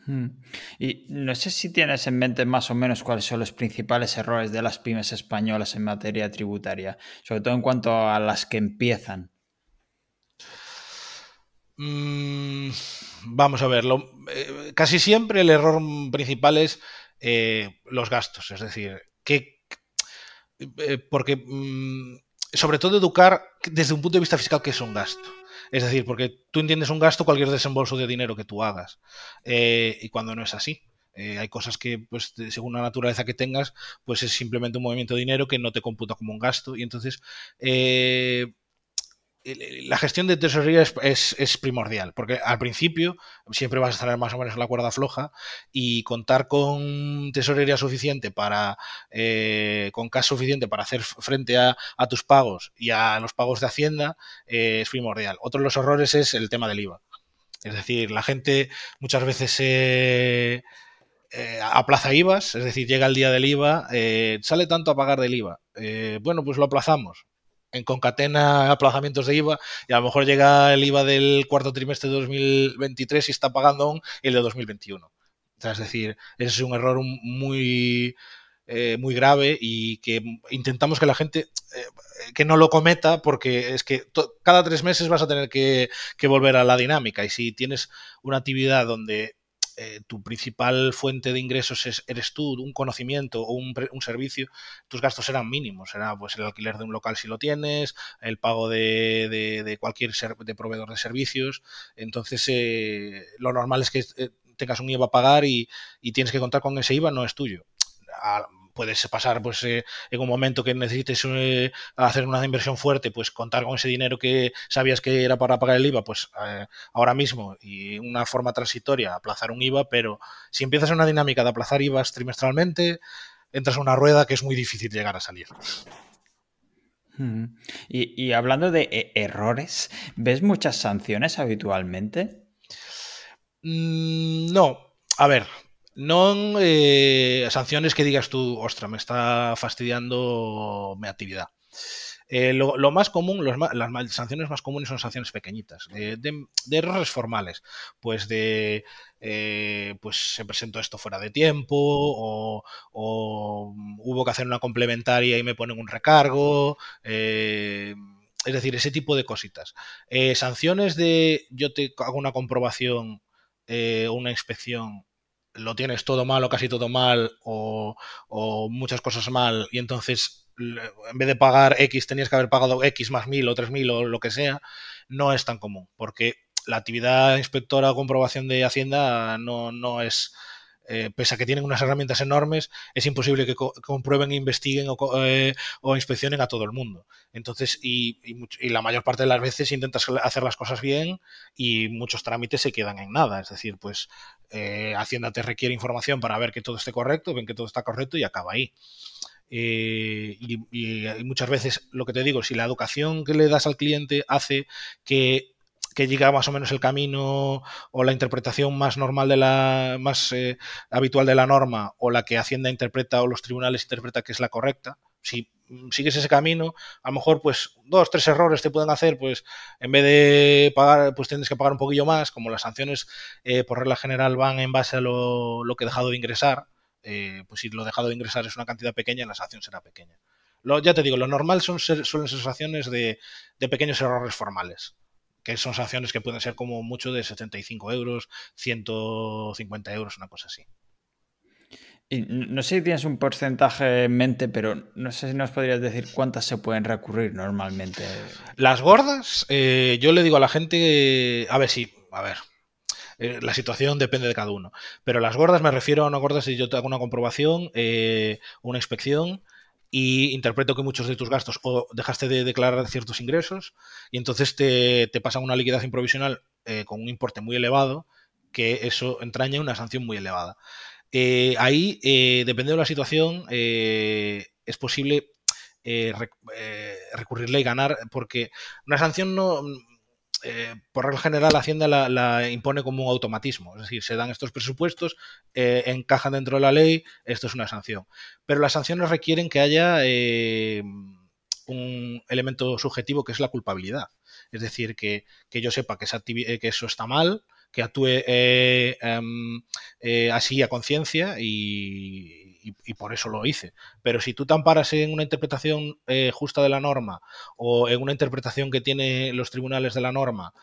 Hmm. Y no sé si tienes en mente más o menos cuáles son los principales errores de las pymes españolas en materia tributaria, sobre todo en cuanto a las que empiezan. Mm, vamos a ver, lo, eh, casi siempre el error principal es eh, los gastos, es decir, que eh, porque mm, sobre todo educar desde un punto de vista fiscal que es un gasto. Es decir, porque tú entiendes un gasto cualquier desembolso de dinero que tú hagas. Eh, y cuando no es así. Eh, hay cosas que, pues, según la naturaleza que tengas, pues es simplemente un movimiento de dinero que no te computa como un gasto. Y entonces, eh, la gestión de tesorería es, primordial, porque al principio siempre vas a estar más o menos en la cuerda floja y contar con tesorería suficiente para, eh, con cash suficiente para hacer frente a, tus pagos y a los pagos de Hacienda eh, es primordial. Otro de los errores es el tema del IVA. Es decir, la gente muchas veces eh, aplaza IVAs, es decir, llega el día del IVA, eh, sale tanto a pagar del IVA. Bueno, pues lo aplazamos en concatena aplazamientos de IVA y a lo mejor llega el IVA del cuarto trimestre de 2023 y está pagando aún el de 2021. O sea, es decir, ese es un error muy, eh, muy grave y que intentamos que la gente eh, que no lo cometa porque es que cada tres meses vas a tener que, que volver a la dinámica y si tienes una actividad donde eh, tu principal fuente de ingresos es, eres tú, un conocimiento o un, un, servicio, tus gastos serán mínimos. Será pues el alquiler de un local si lo tienes, el pago de, de, de cualquier ser, de proveedor de servicios. Entonces, eh, lo normal es que eh, tengas un IVA a pagar y, y, tienes que contar con ese IVA, no es tuyo. Puedes pasar pues eh, en un momento que necesites eh, hacer una inversión fuerte, pues contar con ese dinero que sabías que era para pagar el IVA, pues eh, ahora mismo y una forma transitoria aplazar un IVA, pero si empiezas una dinámica de aplazar IVAs trimestralmente, entras a una rueda que es muy difícil llegar a salir. Y, y hablando de e errores, ¿ves muchas sanciones habitualmente? Mm, no, a ver, non eh, sanciones que digas tú, ostra, me está fastidiando mi actividad. Eh, lo, más común, las sanciones más comunes son sanciones pequeñitas, de, errores formales, pues de, eh, pues se presentó esto fuera de tiempo o, hubo que hacer una complementaria y me ponen un recargo, es decir, ese tipo de cositas. Sanciones de yo te hago una comprobación o una inspección lo tienes todo mal o casi todo mal o, o, muchas cosas mal y entonces en vez de pagar X tenías que haber pagado X más mil o tres mil o lo que sea, no es tan común porque la actividad inspectora o comprobación de Hacienda no, no es, eh, pese a que tienen unas herramientas enormes, es imposible que co comprueben, investiguen o, eh, inspeccionen a todo el mundo. Entonces, y, la mayor parte de las veces intentas hacer las cosas bien y muchos trámites se quedan en nada. Es decir, pues eh, Hacienda te requiere información para ver que todo esté correcto, ven que todo está correcto y acaba ahí. Y, muchas veces lo que te digo, si la educación que le das al cliente hace que que llega más o menos el camino o la interpretación más normal de la más eh, habitual de la norma o la que Hacienda interpreta o los tribunales interpreta que es la correcta si sigues ese camino a lo mejor pues dos tres errores te pueden hacer pues en vez de pagar pues tienes que pagar un poquillo más como las sanciones eh, por regla general van en base a lo, que he dejado de ingresar eh, pues si lo dejado de ingresar es una cantidad pequeña la sanción será pequeña. Lo, ya te digo lo normal son suelen ser sanciones de pequeños errores formales que son sanciones que pueden ser como mucho de 75 euros, 150 euros, una cosa así. Y no sé si tienes un porcentaje en mente, pero no sé si nos podrías decir cuántas se pueden recurrir normalmente. Las gordas, eh, yo le digo a la gente, a ver si, a ver, eh, la situación depende de cada uno. Pero las gordas me refiero a una gorda si yo te hago una comprobación, eh, una inspección y interpreto que muchos de tus gastos o dejaste de declarar ciertos ingresos y entonces te, te pasan una liquidación provisional con un importe muy elevado que eso entraña una sanción muy elevada. Eh, ahí, eh, dependiendo de la situación, eh, es posible recurrirle y ganar, porque una sanción no, por regla general, Hacienda la, impone como un automatismo. Es decir, se dan estos presupuestos, encajan dentro de la ley, esto es una sanción. Pero las sanciones requieren que haya un elemento subjetivo que es la culpabilidad. Es decir, que, yo sepa que, que eso está mal, que actúe eh, em, eh, así a conciencia y, por eso lo hice. Pero si tú te en una interpretación eh, justa de la norma o en una interpretación que tienen los tribunales de la norma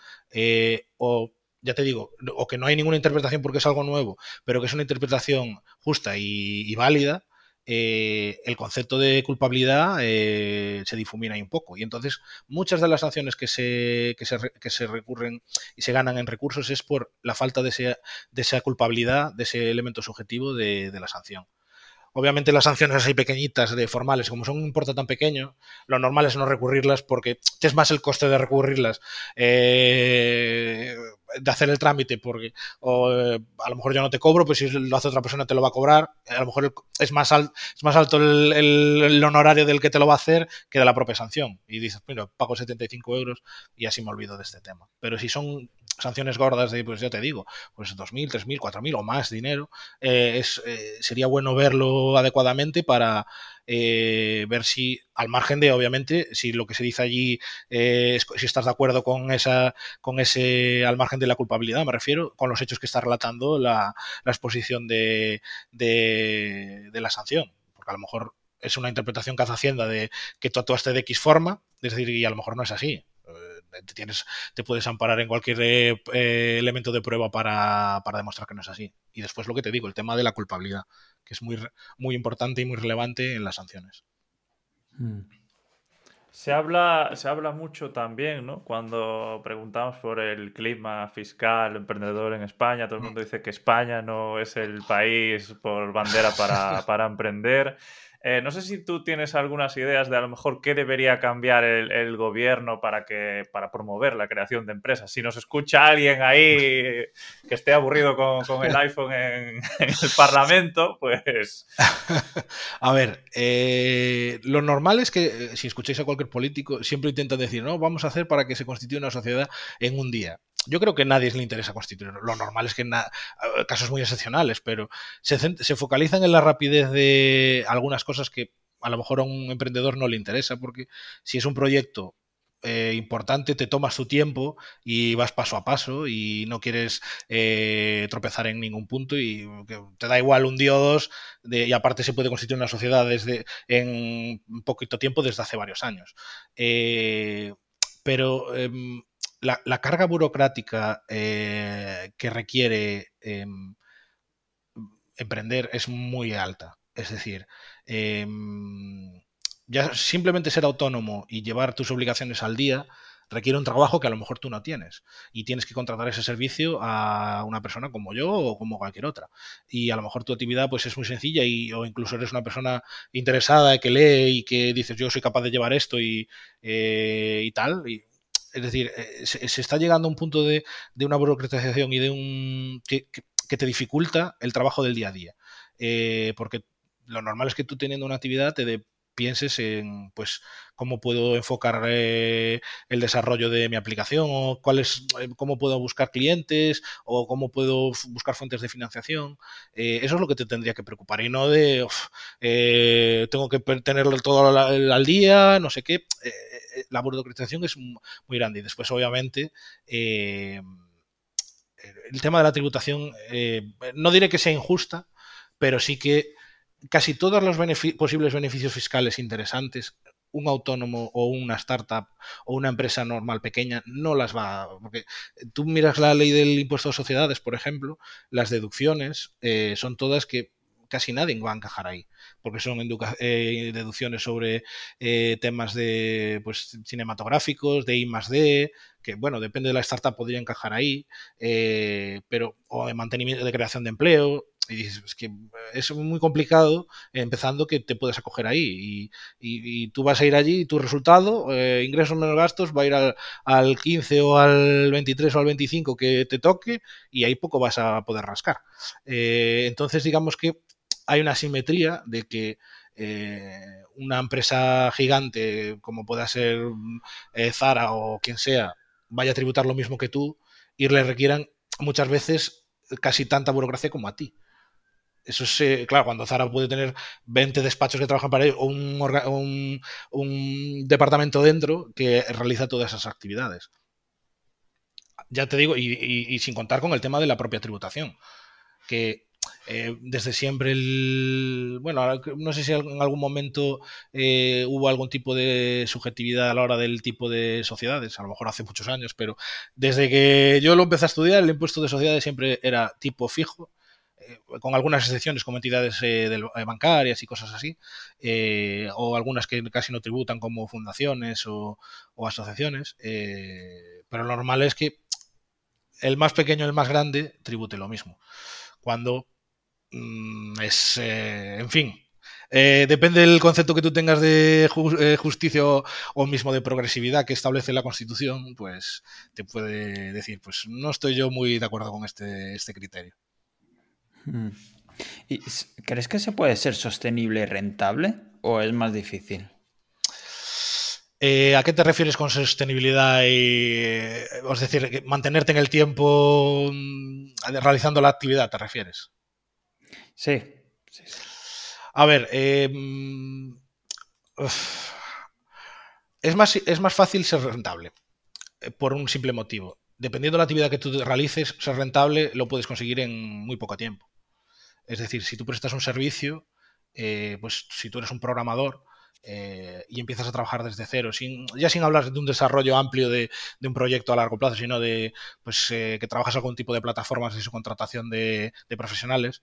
o ya te digo, o que no hay ninguna interpretación porque es algo nuevo, pero que es una interpretación justa y válida, eh, el concepto de culpabilidad eh, se difumina ahí un poco. Y entonces muchas de las sanciones que se, que se, que se, recurren y se ganan en recursos es por la falta de, de esa culpabilidad, de ese elemento subjetivo de la sanción. Obviamente las sanciones así pequeñitas, de formales, como son un importe tan pequeño, lo normal es no recurrirlas porque es más el coste de recurrirlas, eh, de hacer el trámite, porque o, eh, a lo mejor yo no te cobro, pues si lo hace otra persona te lo va a cobrar, a lo mejor es más, es más alto el, el, honorario del que te lo va a hacer que de la propia sanción. Y dices, mira, pago 75 euros y así me olvido de este tema. Pero si son sanciones gordas de, pues ya te digo, pues 2.000, 3.000, 4.000 o más dinero, eh, es, eh, sería bueno verlo adecuadamente para eh, ver si, al margen de, obviamente, si lo que se dice allí, si estás de acuerdo con esa, con ese, al margen de la culpabilidad, me refiero, con los hechos que está relatando la, la exposición de, de, de la sanción. Porque a lo mejor es una interpretación que hace Hacienda de que tú actuaste de X forma, es decir, y a lo mejor no es así te, tienes, te puedes amparar en cualquier eh, elemento de prueba para, demostrar que no es así. Y después lo que te digo, el tema de la culpabilidad, que es muy, muy importante y muy relevante en las sanciones. Hmm. Se habla, se habla mucho también, ¿no? Cuando preguntamos por el clima fiscal emprendedor en España, todo el mundo dice que España no es el país por bandera para, para emprender. Eh, no sé si tú tienes algunas ideas de a lo mejor qué debería cambiar el, gobierno para, que, para promover la creación de empresas. Si nos escucha alguien ahí que esté aburrido con, el iPhone en, el Parlamento, pues... A ver, eh, lo normal es que eh, si escucháis a cualquier político, siempre intentan decir, no, vamos a hacer para que se constituya una sociedad en un día yo creo que a nadie le interesa constituir. Lo normal es que en casos muy excepcionales, pero se, se, focalizan en la rapidez de algunas cosas que a lo mejor a un emprendedor no le interesa, porque si es un proyecto eh, importante, te tomas tu tiempo y vas paso a paso y no quieres eh, tropezar en ningún punto y te da igual un día o dos y aparte se puede constituir una sociedad desde en poquito tiempo desde hace varios años. Eh, pero la, carga burocrática eh, que requiere em, emprender es muy alta. Es decir, em, ya simplemente ser autónomo y llevar tus obligaciones al día requiere un trabajo que a lo mejor tú no tienes y tienes que contratar ese servicio a una persona como yo o como cualquier otra y a lo mejor tu actividad pues es muy sencilla y o incluso eres una persona interesada que lee y que dices yo soy capaz de llevar esto y, eh, y tal y es decir, eh, se, está llegando a un punto de, una burocratización y de un que, te dificulta el trabajo del día a día. Eh, porque lo normal es que tú teniendo una actividad te de, pienses en pues cómo puedo enfocar eh, el desarrollo de mi aplicación o cuál cómo puedo buscar clientes o cómo puedo buscar fuentes de financiación eso es lo que te tendría que preocupar y no de tengo que tenerlo todo al, día no sé qué eh, la burocratización es muy grande. Y después, obviamente, eh, el tema de la tributación, eh, no diré que sea injusta, pero sí que casi todos los posibles beneficios fiscales interesantes, un autónomo o una startup o una empresa normal pequeña no las va. Porque tú miras la ley del impuesto a sociedades, por ejemplo, las deducciones son todas que casi nadie va a encajar ahí, porque son eh, deducciones sobre eh, temas de pues, cinematográficos, de I más D, que bueno, depende de la startup, podría encajar ahí, eh, pero, o de mantenimiento, de creación de empleo, y es que es muy complicado empezando que te puedes acoger ahí. Y, tú vas a ir allí y tu resultado, ingresos menos gastos, va a ir al, al, 15 o al 23 o al 25 que te toque y ahí poco vas a poder rascar. entonces, digamos que hay una simetría de que eh, una empresa gigante como pueda ser eh, Zara o quien sea vaya a tributar lo mismo que tú y le requieran muchas veces casi tanta burocracia como a ti. Eso es, eh, claro, cuando Zara puede tener 20 despachos que trabajan para él o un, departamento dentro que realiza todas esas actividades. Ya te digo, y, sin contar con el tema de la propia tributación, que eh, desde siempre. Bueno, no sé si en algún momento eh, hubo algún tipo de subjetividad a la hora del tipo de sociedades, a lo mejor hace muchos años, pero desde que yo lo empecé a estudiar, el impuesto de sociedades siempre era tipo fijo, con algunas excepciones como entidades bancarias y cosas así, o algunas que casi no tributan como fundaciones o, o asociaciones, pero lo normal es que el más pequeño el más grande tribute lo mismo. Cuando Mm, es, eh, en fin, eh, depende del concepto que tú tengas de eh, justicia o, mismo de progresividad que establece la Constitución, pues te puede decir, pues no estoy yo muy de acuerdo con este, este criterio. ¿Y ¿Crees que se puede ser sostenible y rentable o es más difícil? ¿A qué te refieres con sostenibilidad y, es decir, mantenerte en el tiempo mm, realizando la actividad, te refieres? Sí. A ver, em, es, más, es más fácil ser rentable, eh, por un simple motivo. Dependiendo de la actividad que tú realices, ser rentable lo puedes conseguir en muy poco tiempo. Es decir, si tú prestas un servicio, eh, pues si tú eres un programador, eh, y empiezas a trabajar desde cero, sin, ya sin hablar de un desarrollo amplio de, un proyecto a largo plazo, sino de pues, que trabajas algún tipo de plataformas de su contratación de, de profesionales,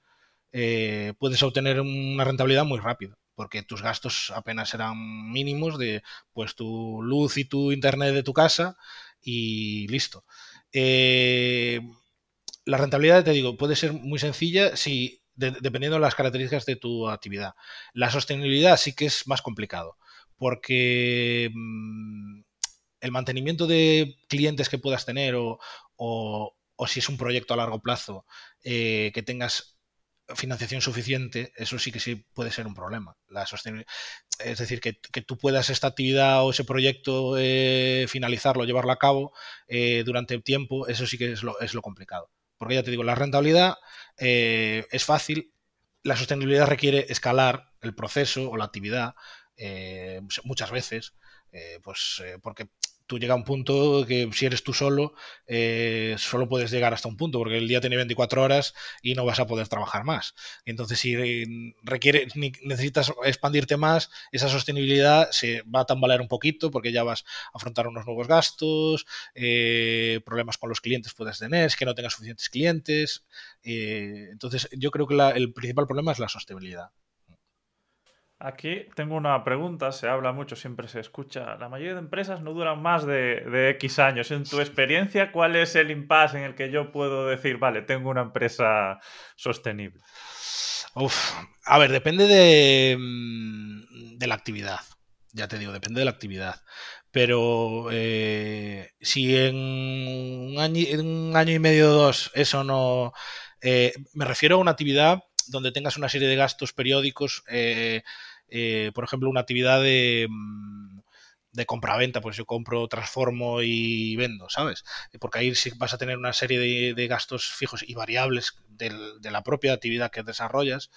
eh, puedes obtener una rentabilidad muy rápida, porque tus gastos apenas serán mínimos de pues tu luz y tu internet de tu casa y listo. Eh, la rentabilidad, te digo, puede ser muy sencilla si dependiendo de las características de tu actividad. La sostenibilidad sí que es más complicado, porque mm, el mantenimiento de clientes que puedas tener o, si es un proyecto a largo plazo eh, que tengas financiación suficiente, eso sí que sí puede ser un problema. La es decir, que, tú puedas esta actividad o ese proyecto eh, finalizarlo, llevarlo a cabo eh, durante el tiempo, eso sí que es lo, es lo complicado. Porque ya te digo, la rentabilidad eh, es fácil, la sostenibilidad requiere escalar el proceso o la actividad muchas veces, pues porque llega a un punto que si eres tú solo, eh, solo puedes llegar hasta un punto, porque el día tiene 24 horas y no vas a poder trabajar más. Entonces, si requiere, necesitas expandirte más, esa sostenibilidad se va a tambalear un poquito, porque ya vas a afrontar unos nuevos gastos, eh, problemas con los clientes puedes tener, es que no tengas suficientes clientes. Eh, entonces, yo creo que el principal problema es la sostenibilidad. Aquí tengo una pregunta, se habla mucho, siempre se escucha. La mayoría de empresas no duran más de, X años. En tu experiencia, ¿cuál es el impasse en el que yo puedo decir, vale, tengo una empresa sostenible? Uf, a ver, depende de, mm, de la actividad. Ya te digo, depende de la actividad. Pero eh, si en un, año, un año y medio o dos eso no... Eh, me refiero a una actividad donde tengas una serie de gastos periódicos eh, eh, por ejemplo, una actividad de, mm, de compra-venta, pues yo compro, transformo y vendo, ¿sabes? Porque ahí sí vas a tener una serie de, gastos fijos y variables de la propia actividad que desarrollas,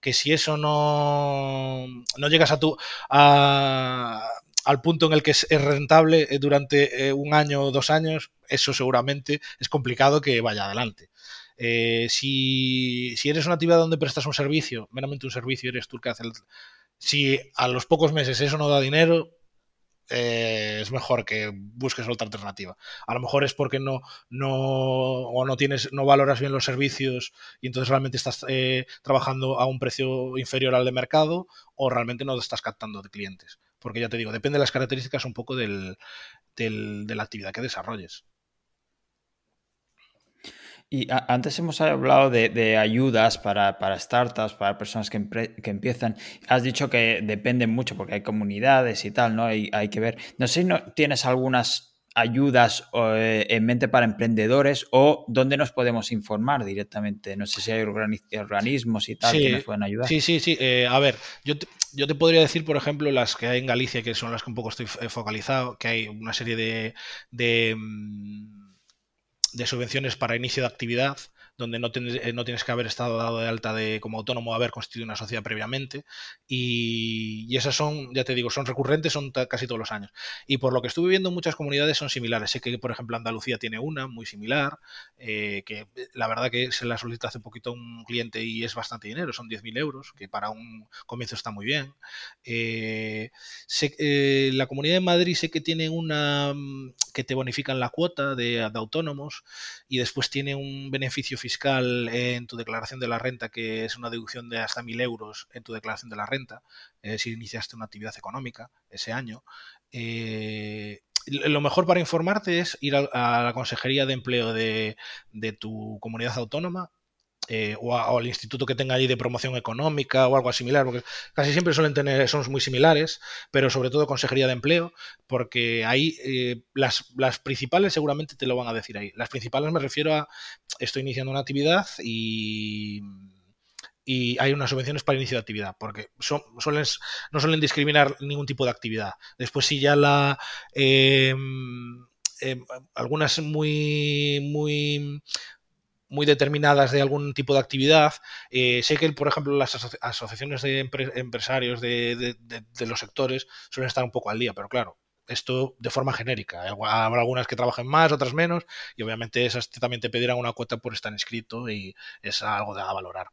que si eso no, no llegas a tu... al punto en el que es rentable eh, durante eh, un año o dos años, eso seguramente es complicado que vaya adelante. si, si, eres una actividad donde prestas un servicio, meramente un servicio, eres tú el que hace el, si a los pocos meses eso no da dinero, eh, es mejor que busques otra alternativa. A lo mejor es porque no, no, o no tienes, no valoras bien los servicios y entonces realmente estás eh, trabajando a un precio inferior al de mercado o realmente no estás captando de clientes. Porque ya te digo, depende de las características un poco del, de la actividad que desarrolles. Y antes hemos hablado de, ayudas para, startups, para personas que, empiezan. Has dicho que depende mucho porque hay comunidades y tal, ¿no? Hay, hay que ver. No sé si no, tienes algunas ayudas eh, en mente para emprendedores o dónde nos podemos informar directamente. No sé si hay organismos y tal que nos pueden ayudar. Sí, sí, sí. Eh, a ver, yo te, yo te podría decir, por ejemplo, las que hay en Galicia, que son las que un poco estoy focalizado, que hay una serie de, de mm, de subvenciones para inicio de actividad, donde no, eh, no, tienes que haber estado dado de alta de, como autónomo, haber constituido una sociedad previamente. Y, esas son, ya te digo, son recurrentes, son casi todos los años. Y por lo que estuve viendo, muchas comunidades son similares. Sé que, por ejemplo, Andalucía tiene una muy similar, eh, que la verdad que se la solicita hace poquito un cliente y es bastante dinero, son 10.000 euros, que para un comienzo está muy bien. Eh, la Comunidad de Madrid sé que tiene una mm, que te bonifican la cuota de autónomos y después tiene un beneficio fiscal en tu declaración de la renta, que es una deducción de hasta 1.000 euros en tu declaración de la renta, eh, si iniciaste una actividad económica ese año. Eh, lo mejor para informarte es ir a, la Consejería de Empleo de, de tu comunidad autónoma eh, o, al instituto que tenga allí de promoción económica o algo similar, porque casi siempre suelen tener, son muy similares, pero sobre todo Consejería de Empleo, porque ahí eh, las, las, principales seguramente te lo van a decir ahí. Las principales me refiero a estoy iniciando una actividad y, y hay unas subvenciones para inicio de actividad, porque son, suelen, no suelen discriminar ningún tipo de actividad. Después si ya la... Em, em, algunas muy muy muy determinadas de algún tipo de actividad. Eh, sé que, por ejemplo, las asociaciones de empresarios de, los sectores suelen estar un poco al día, pero claro, esto de forma genérica. Habrá algunas que trabajen más, otras menos, y obviamente esas también te pedirán una cuota por estar inscrito y es algo de a valorar.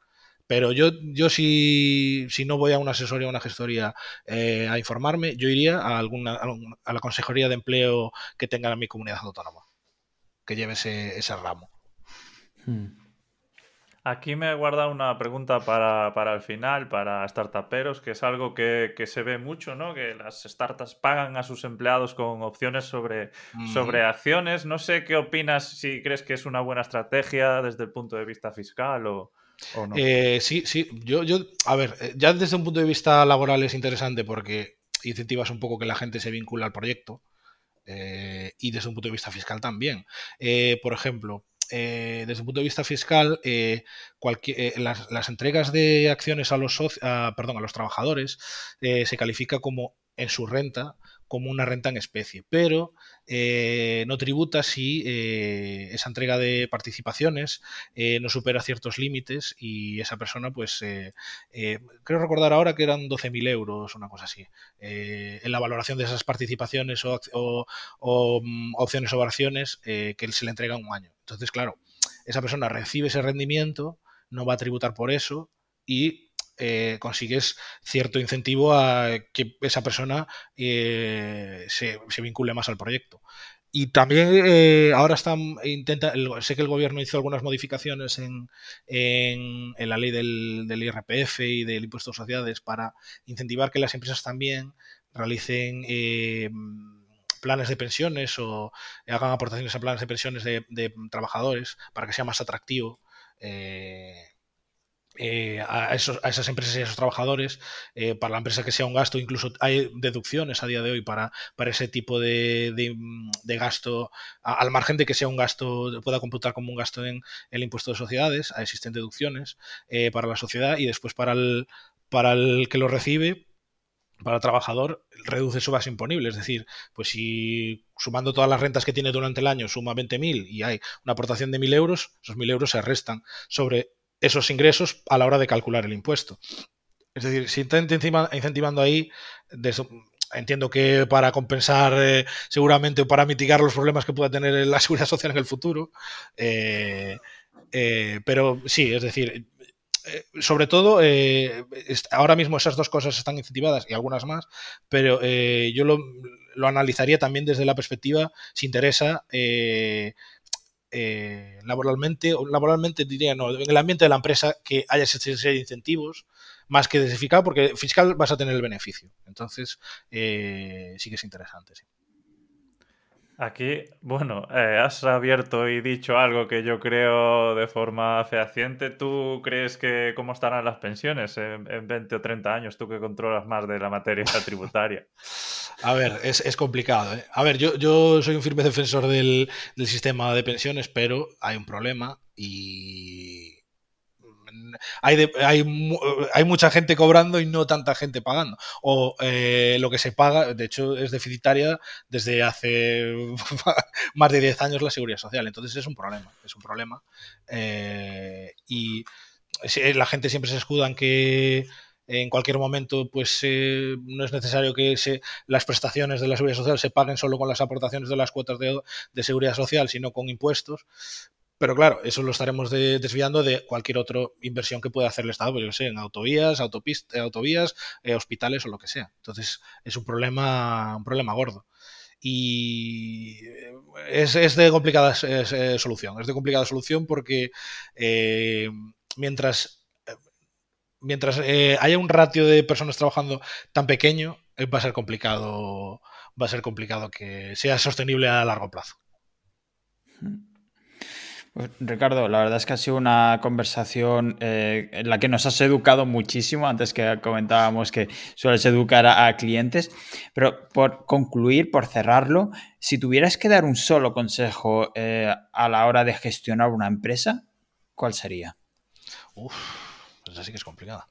Pero yo, yo si, si no voy a una asesoría o una gestoría eh, a informarme, yo iría a, alguna, a la consejería de empleo que tenga mi comunidad autónoma, que lleve ese, ese ramo. Hmm. Aquí me he guardado una pregunta para, el final, para startuperos, que es algo que, se ve mucho, ¿no? Que las startups pagan a sus empleados con opciones sobre, sobre acciones. No sé qué opinas, si crees que es una buena estrategia desde el punto de vista fiscal o, no. Eh, sí, sí. Yo, yo, a ver, eh, ya desde un punto de vista laboral es interesante porque incentivas un poco que la gente se vincula al proyecto. Eh, y desde un punto de vista fiscal también. por ejemplo, eh, desde el punto de vista fiscal, eh, eh, las, entregas de acciones a los, perdón, a los trabajadores se califica como en su renta como una renta en especie, pero eh, no tributa si eh, esa entrega de participaciones eh, no supera ciertos límites y esa persona, pues, creo recordar ahora que eran 12.000 euros, una cosa así, en la valoración de esas participaciones o, mm, opciones o acciones que se le entrega un año. Entonces, claro, esa persona recibe ese rendimiento, no va a tributar por eso y eh, consigues cierto incentivo a que esa persona eh, se, vincule más al proyecto. Y también eh, ahora están, intenta, sé que el gobierno hizo algunas modificaciones en, en, la ley del, IRPF y del impuesto de sociedades para incentivar que las empresas también realicen planes de pensiones o hagan aportaciones a planes de pensiones de, de trabajadores para que sea más atractivo eh, a, esos, a, esas empresas y a esos trabajadores, eh, para la empresa que sea un gasto, incluso hay deducciones a día de hoy para, para ese tipo de, de, gasto, al margen de que sea un gasto, pueda computar como un gasto en el impuesto de sociedades, existen deducciones eh, para la sociedad y después para el, para el que lo recibe, para el trabajador reduce su base imponible. Es decir, pues si sumando todas las rentas que tiene durante el año suma 20.000 y hay una aportación de 1.000 euros, esos 1.000 euros se restan sobre esos ingresos a la hora de calcular el impuesto. Es decir, si está incentivando ahí, entiendo que para compensar eh, seguramente o para mitigar los problemas que pueda tener la seguridad social en el futuro, eh, eh, pero sí, es decir, sobre todo, ahora mismo esas dos cosas están incentivadas y algunas más, pero yo lo, lo analizaría también desde la perspectiva, si interesa, eh, eh, laboralmente, o laboralmente diría, no, en el ambiente de la empresa que haya ese serie de incentivos, más que desde porque fiscal vas a tener el beneficio. Entonces, eh, sí que es interesante, sí. Aquí, bueno, eh, has abierto y dicho algo que yo creo de forma fehaciente. ¿Tú crees que cómo estarán las pensiones en, 20 o 30 años? Tú que controlas más de la materia tributaria. A ver, es, complicado. ¿eh? A ver, yo, yo soy un firme defensor del, del sistema de pensiones, pero hay un problema y hay, hay, mucha gente cobrando y no tanta gente pagando. O eh, lo que se paga, de hecho, es deficitaria desde hace más de 10 años la seguridad social. Entonces es un problema, es un problema. Eh, y la gente siempre se escuda en que en cualquier momento pues eh, no es necesario que se, las prestaciones de la seguridad social se paguen solo con las aportaciones de las cuotas de, de seguridad social, sino con impuestos. Pero claro, eso lo estaremos desviando de cualquier otra inversión que pueda hacer el Estado, pues yo sé, en autovías, autopistas, autovías, eh, hospitales o lo que sea. Entonces, es un problema, un problema gordo. Y eh, es, de complicada eh, solución. Es de complicada solución porque mientras, mientras haya un ratio de personas trabajando tan pequeño, va a ser complicado, va a ser complicado que sea sostenible a largo plazo. Pues, Ricardo, la verdad es que ha sido una conversación eh, en la que nos has educado muchísimo, antes que comentábamos que sueles educar a, clientes, pero por concluir, por cerrarlo, si tuvieras que dar un solo consejo eh, a la hora de gestionar una empresa, ¿cuál sería? Uf, pues así que es complicada.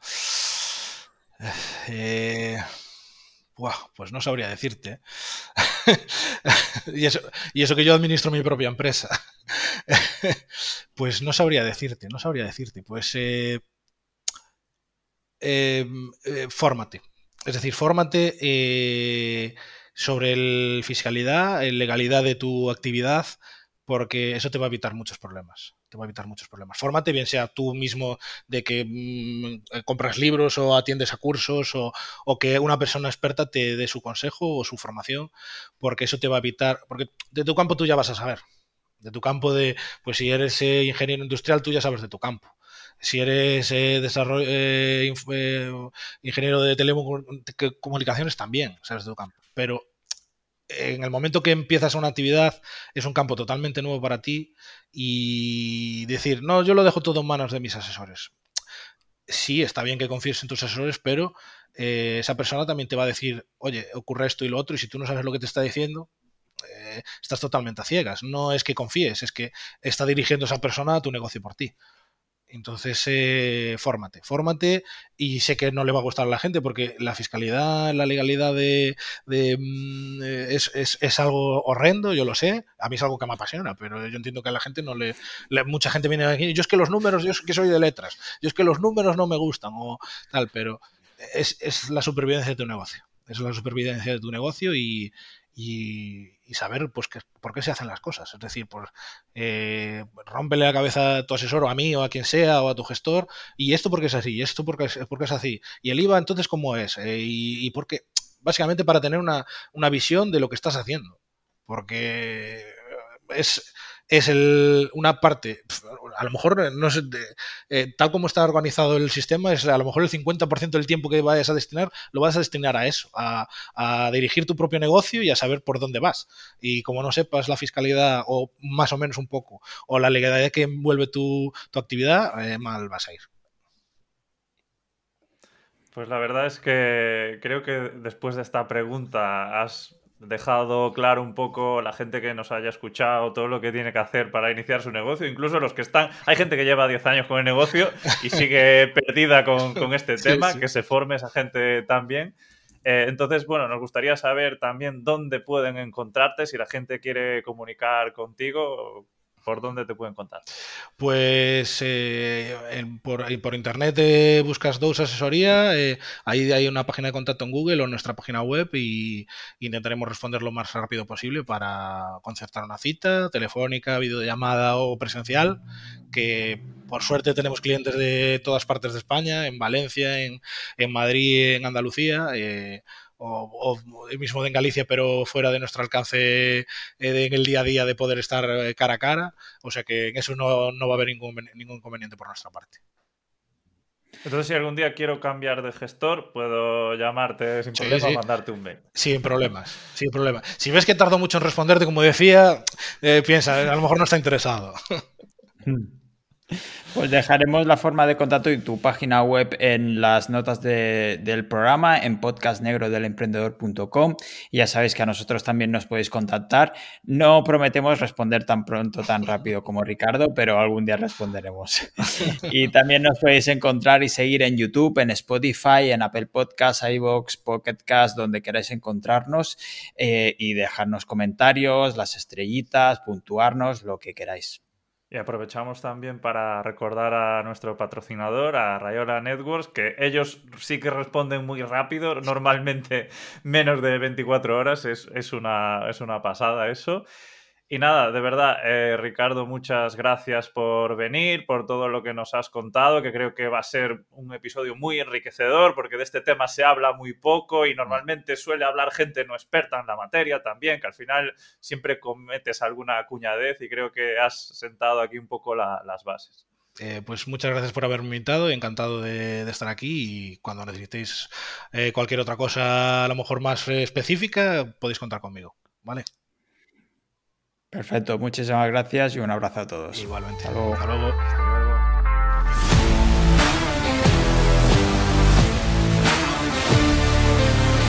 Eh, pues no sabría decirte. y, eso, que yo administro mi propia empresa. pues no sabría decirte, no sabría decirte. Pues eh, em, eh, fórmate. Es decir, fórmate eh, sobre el fiscalidad, legalidad de tu actividad, porque eso te va a evitar muchos problemas te va a evitar muchos problemas. Fórmate, bien sea tú mismo de que mm, eh, compras libros o atiendes a cursos o, que una persona experta te dé su consejo o su formación, porque eso te va a evitar, porque de tu campo tú ya vas a saber. De tu campo de, pues si eres eh, ingeniero industrial, tú ya sabes de tu campo. Si eres eh, desarrollo, ingeniero de telecomunicaciones, también sabes de tu campo. Pero en el momento que empiezas una actividad es un campo totalmente nuevo para ti y decir, no, yo lo dejo todo en manos de mis asesores. Sí, está bien que confíes en tus asesores, pero eh, esa persona también te va a decir, oye, ocurre esto y lo otro, y si tú no sabes lo que te está diciendo, eh, estás totalmente a ciegas. No es que confíes, es que está dirigiendo esa persona a tu negocio por ti. Entonces, eh, fórmate, fórmate y sé que no le va a gustar a la gente porque la fiscalidad, la legalidad de, mm, eh, es, algo horrendo, yo lo sé, a mí es algo que me apasiona, pero yo entiendo que a la gente no le, mucha gente viene aquí, yo es que los números, yo es que soy de letras, yo es que los números no me gustan o tal, pero es, es la supervivencia de tu negocio, es la supervivencia de tu negocio y, y, saber pues por qué se hacen las cosas. Es decir, pues eh, rómpele la cabeza a tu asesor o a mí o a quien sea o a tu gestor y esto porque es así, y esto porque es, porque es así. Y el IVA entonces cómo es eh, y, y porque básicamente para tener una, una visión de lo que estás haciendo. Porque es, es el, una parte, a lo mejor no sé, eh, tal como está organizado el sistema, es a lo mejor el 50% del tiempo que vayas a destinar, lo vas a destinar a eso, a, dirigir tu propio negocio y a saber por dónde vas. Y como no sepas la fiscalidad, o más o menos un poco, o la legalidad que envuelve tu, actividad, eh, mal vas a ir. Pues la verdad es que creo que después de esta pregunta has dejado claro un poco la gente que nos haya escuchado todo lo que tiene que hacer para iniciar su negocio, incluso los que están, hay gente que lleva 10 años con el negocio y sigue perdida con, este tema, que se forme esa gente también. Eh, entonces, bueno, nos gustaría saber también dónde pueden encontrarte si la gente quiere comunicar contigo, ¿Por dónde te pueden contar? Pues eh, por, internet eh, buscas Dose Asesoría, eh, ahí hay una página de contacto en Google o nuestra página web y intentaremos responder lo más rápido posible para concertar una cita telefónica, videollamada o presencial, que por suerte tenemos clientes de todas partes de España, en Valencia, en, en Madrid, en Andalucía o, mismo en Galicia, pero fuera de nuestro alcance en el día a día de poder estar cara a cara. O sea que en eso no, no va a haber ningún, ningún inconveniente por nuestra parte. Entonces, si algún día quiero cambiar de gestor, puedo llamarte sin problema o mandarte un mail. Sin problemas, sin problemas. Si ves que tardo mucho en responderte, como decía, eh, piensa, a lo mejor no está interesado. Pues dejaremos la forma de contacto y tu página web en las notas del programa en podcastnegrodelemprendedor.com. Ya sabéis que a nosotros también nos podéis contactar. No prometemos responder tan pronto, tan rápido como Ricardo, pero algún día responderemos. y también nos podéis encontrar y seguir en YouTube, en Spotify, en Apple Podcasts, iVoox, Pocket Cast, donde queráis encontrarnos eh, y dejarnos comentarios, las estrellitas, puntuarnos, lo que queráis. Y aprovechamos también para recordar a nuestro patrocinador, a Rayola Networks, que ellos sí que responden muy rápido, normalmente menos de 24 horas, es, es, una, es una pasada eso. Y nada, de verdad, eh, Ricardo, muchas gracias por venir, por todo lo que nos has contado, que creo que va a ser un episodio muy enriquecedor, porque de este tema se habla muy poco y normalmente suele hablar gente no experta en la materia también, que al final siempre cometes alguna cuñadez y creo que has sentado aquí un poco las bases. Eh, pues muchas gracias por haberme invitado, encantado de, estar aquí y cuando necesitéis eh, cualquier otra cosa a lo mejor más específica podéis contar conmigo, ¿vale? Perfecto, muchísimas gracias y un abrazo a todos. Igualmente. Hasta luego.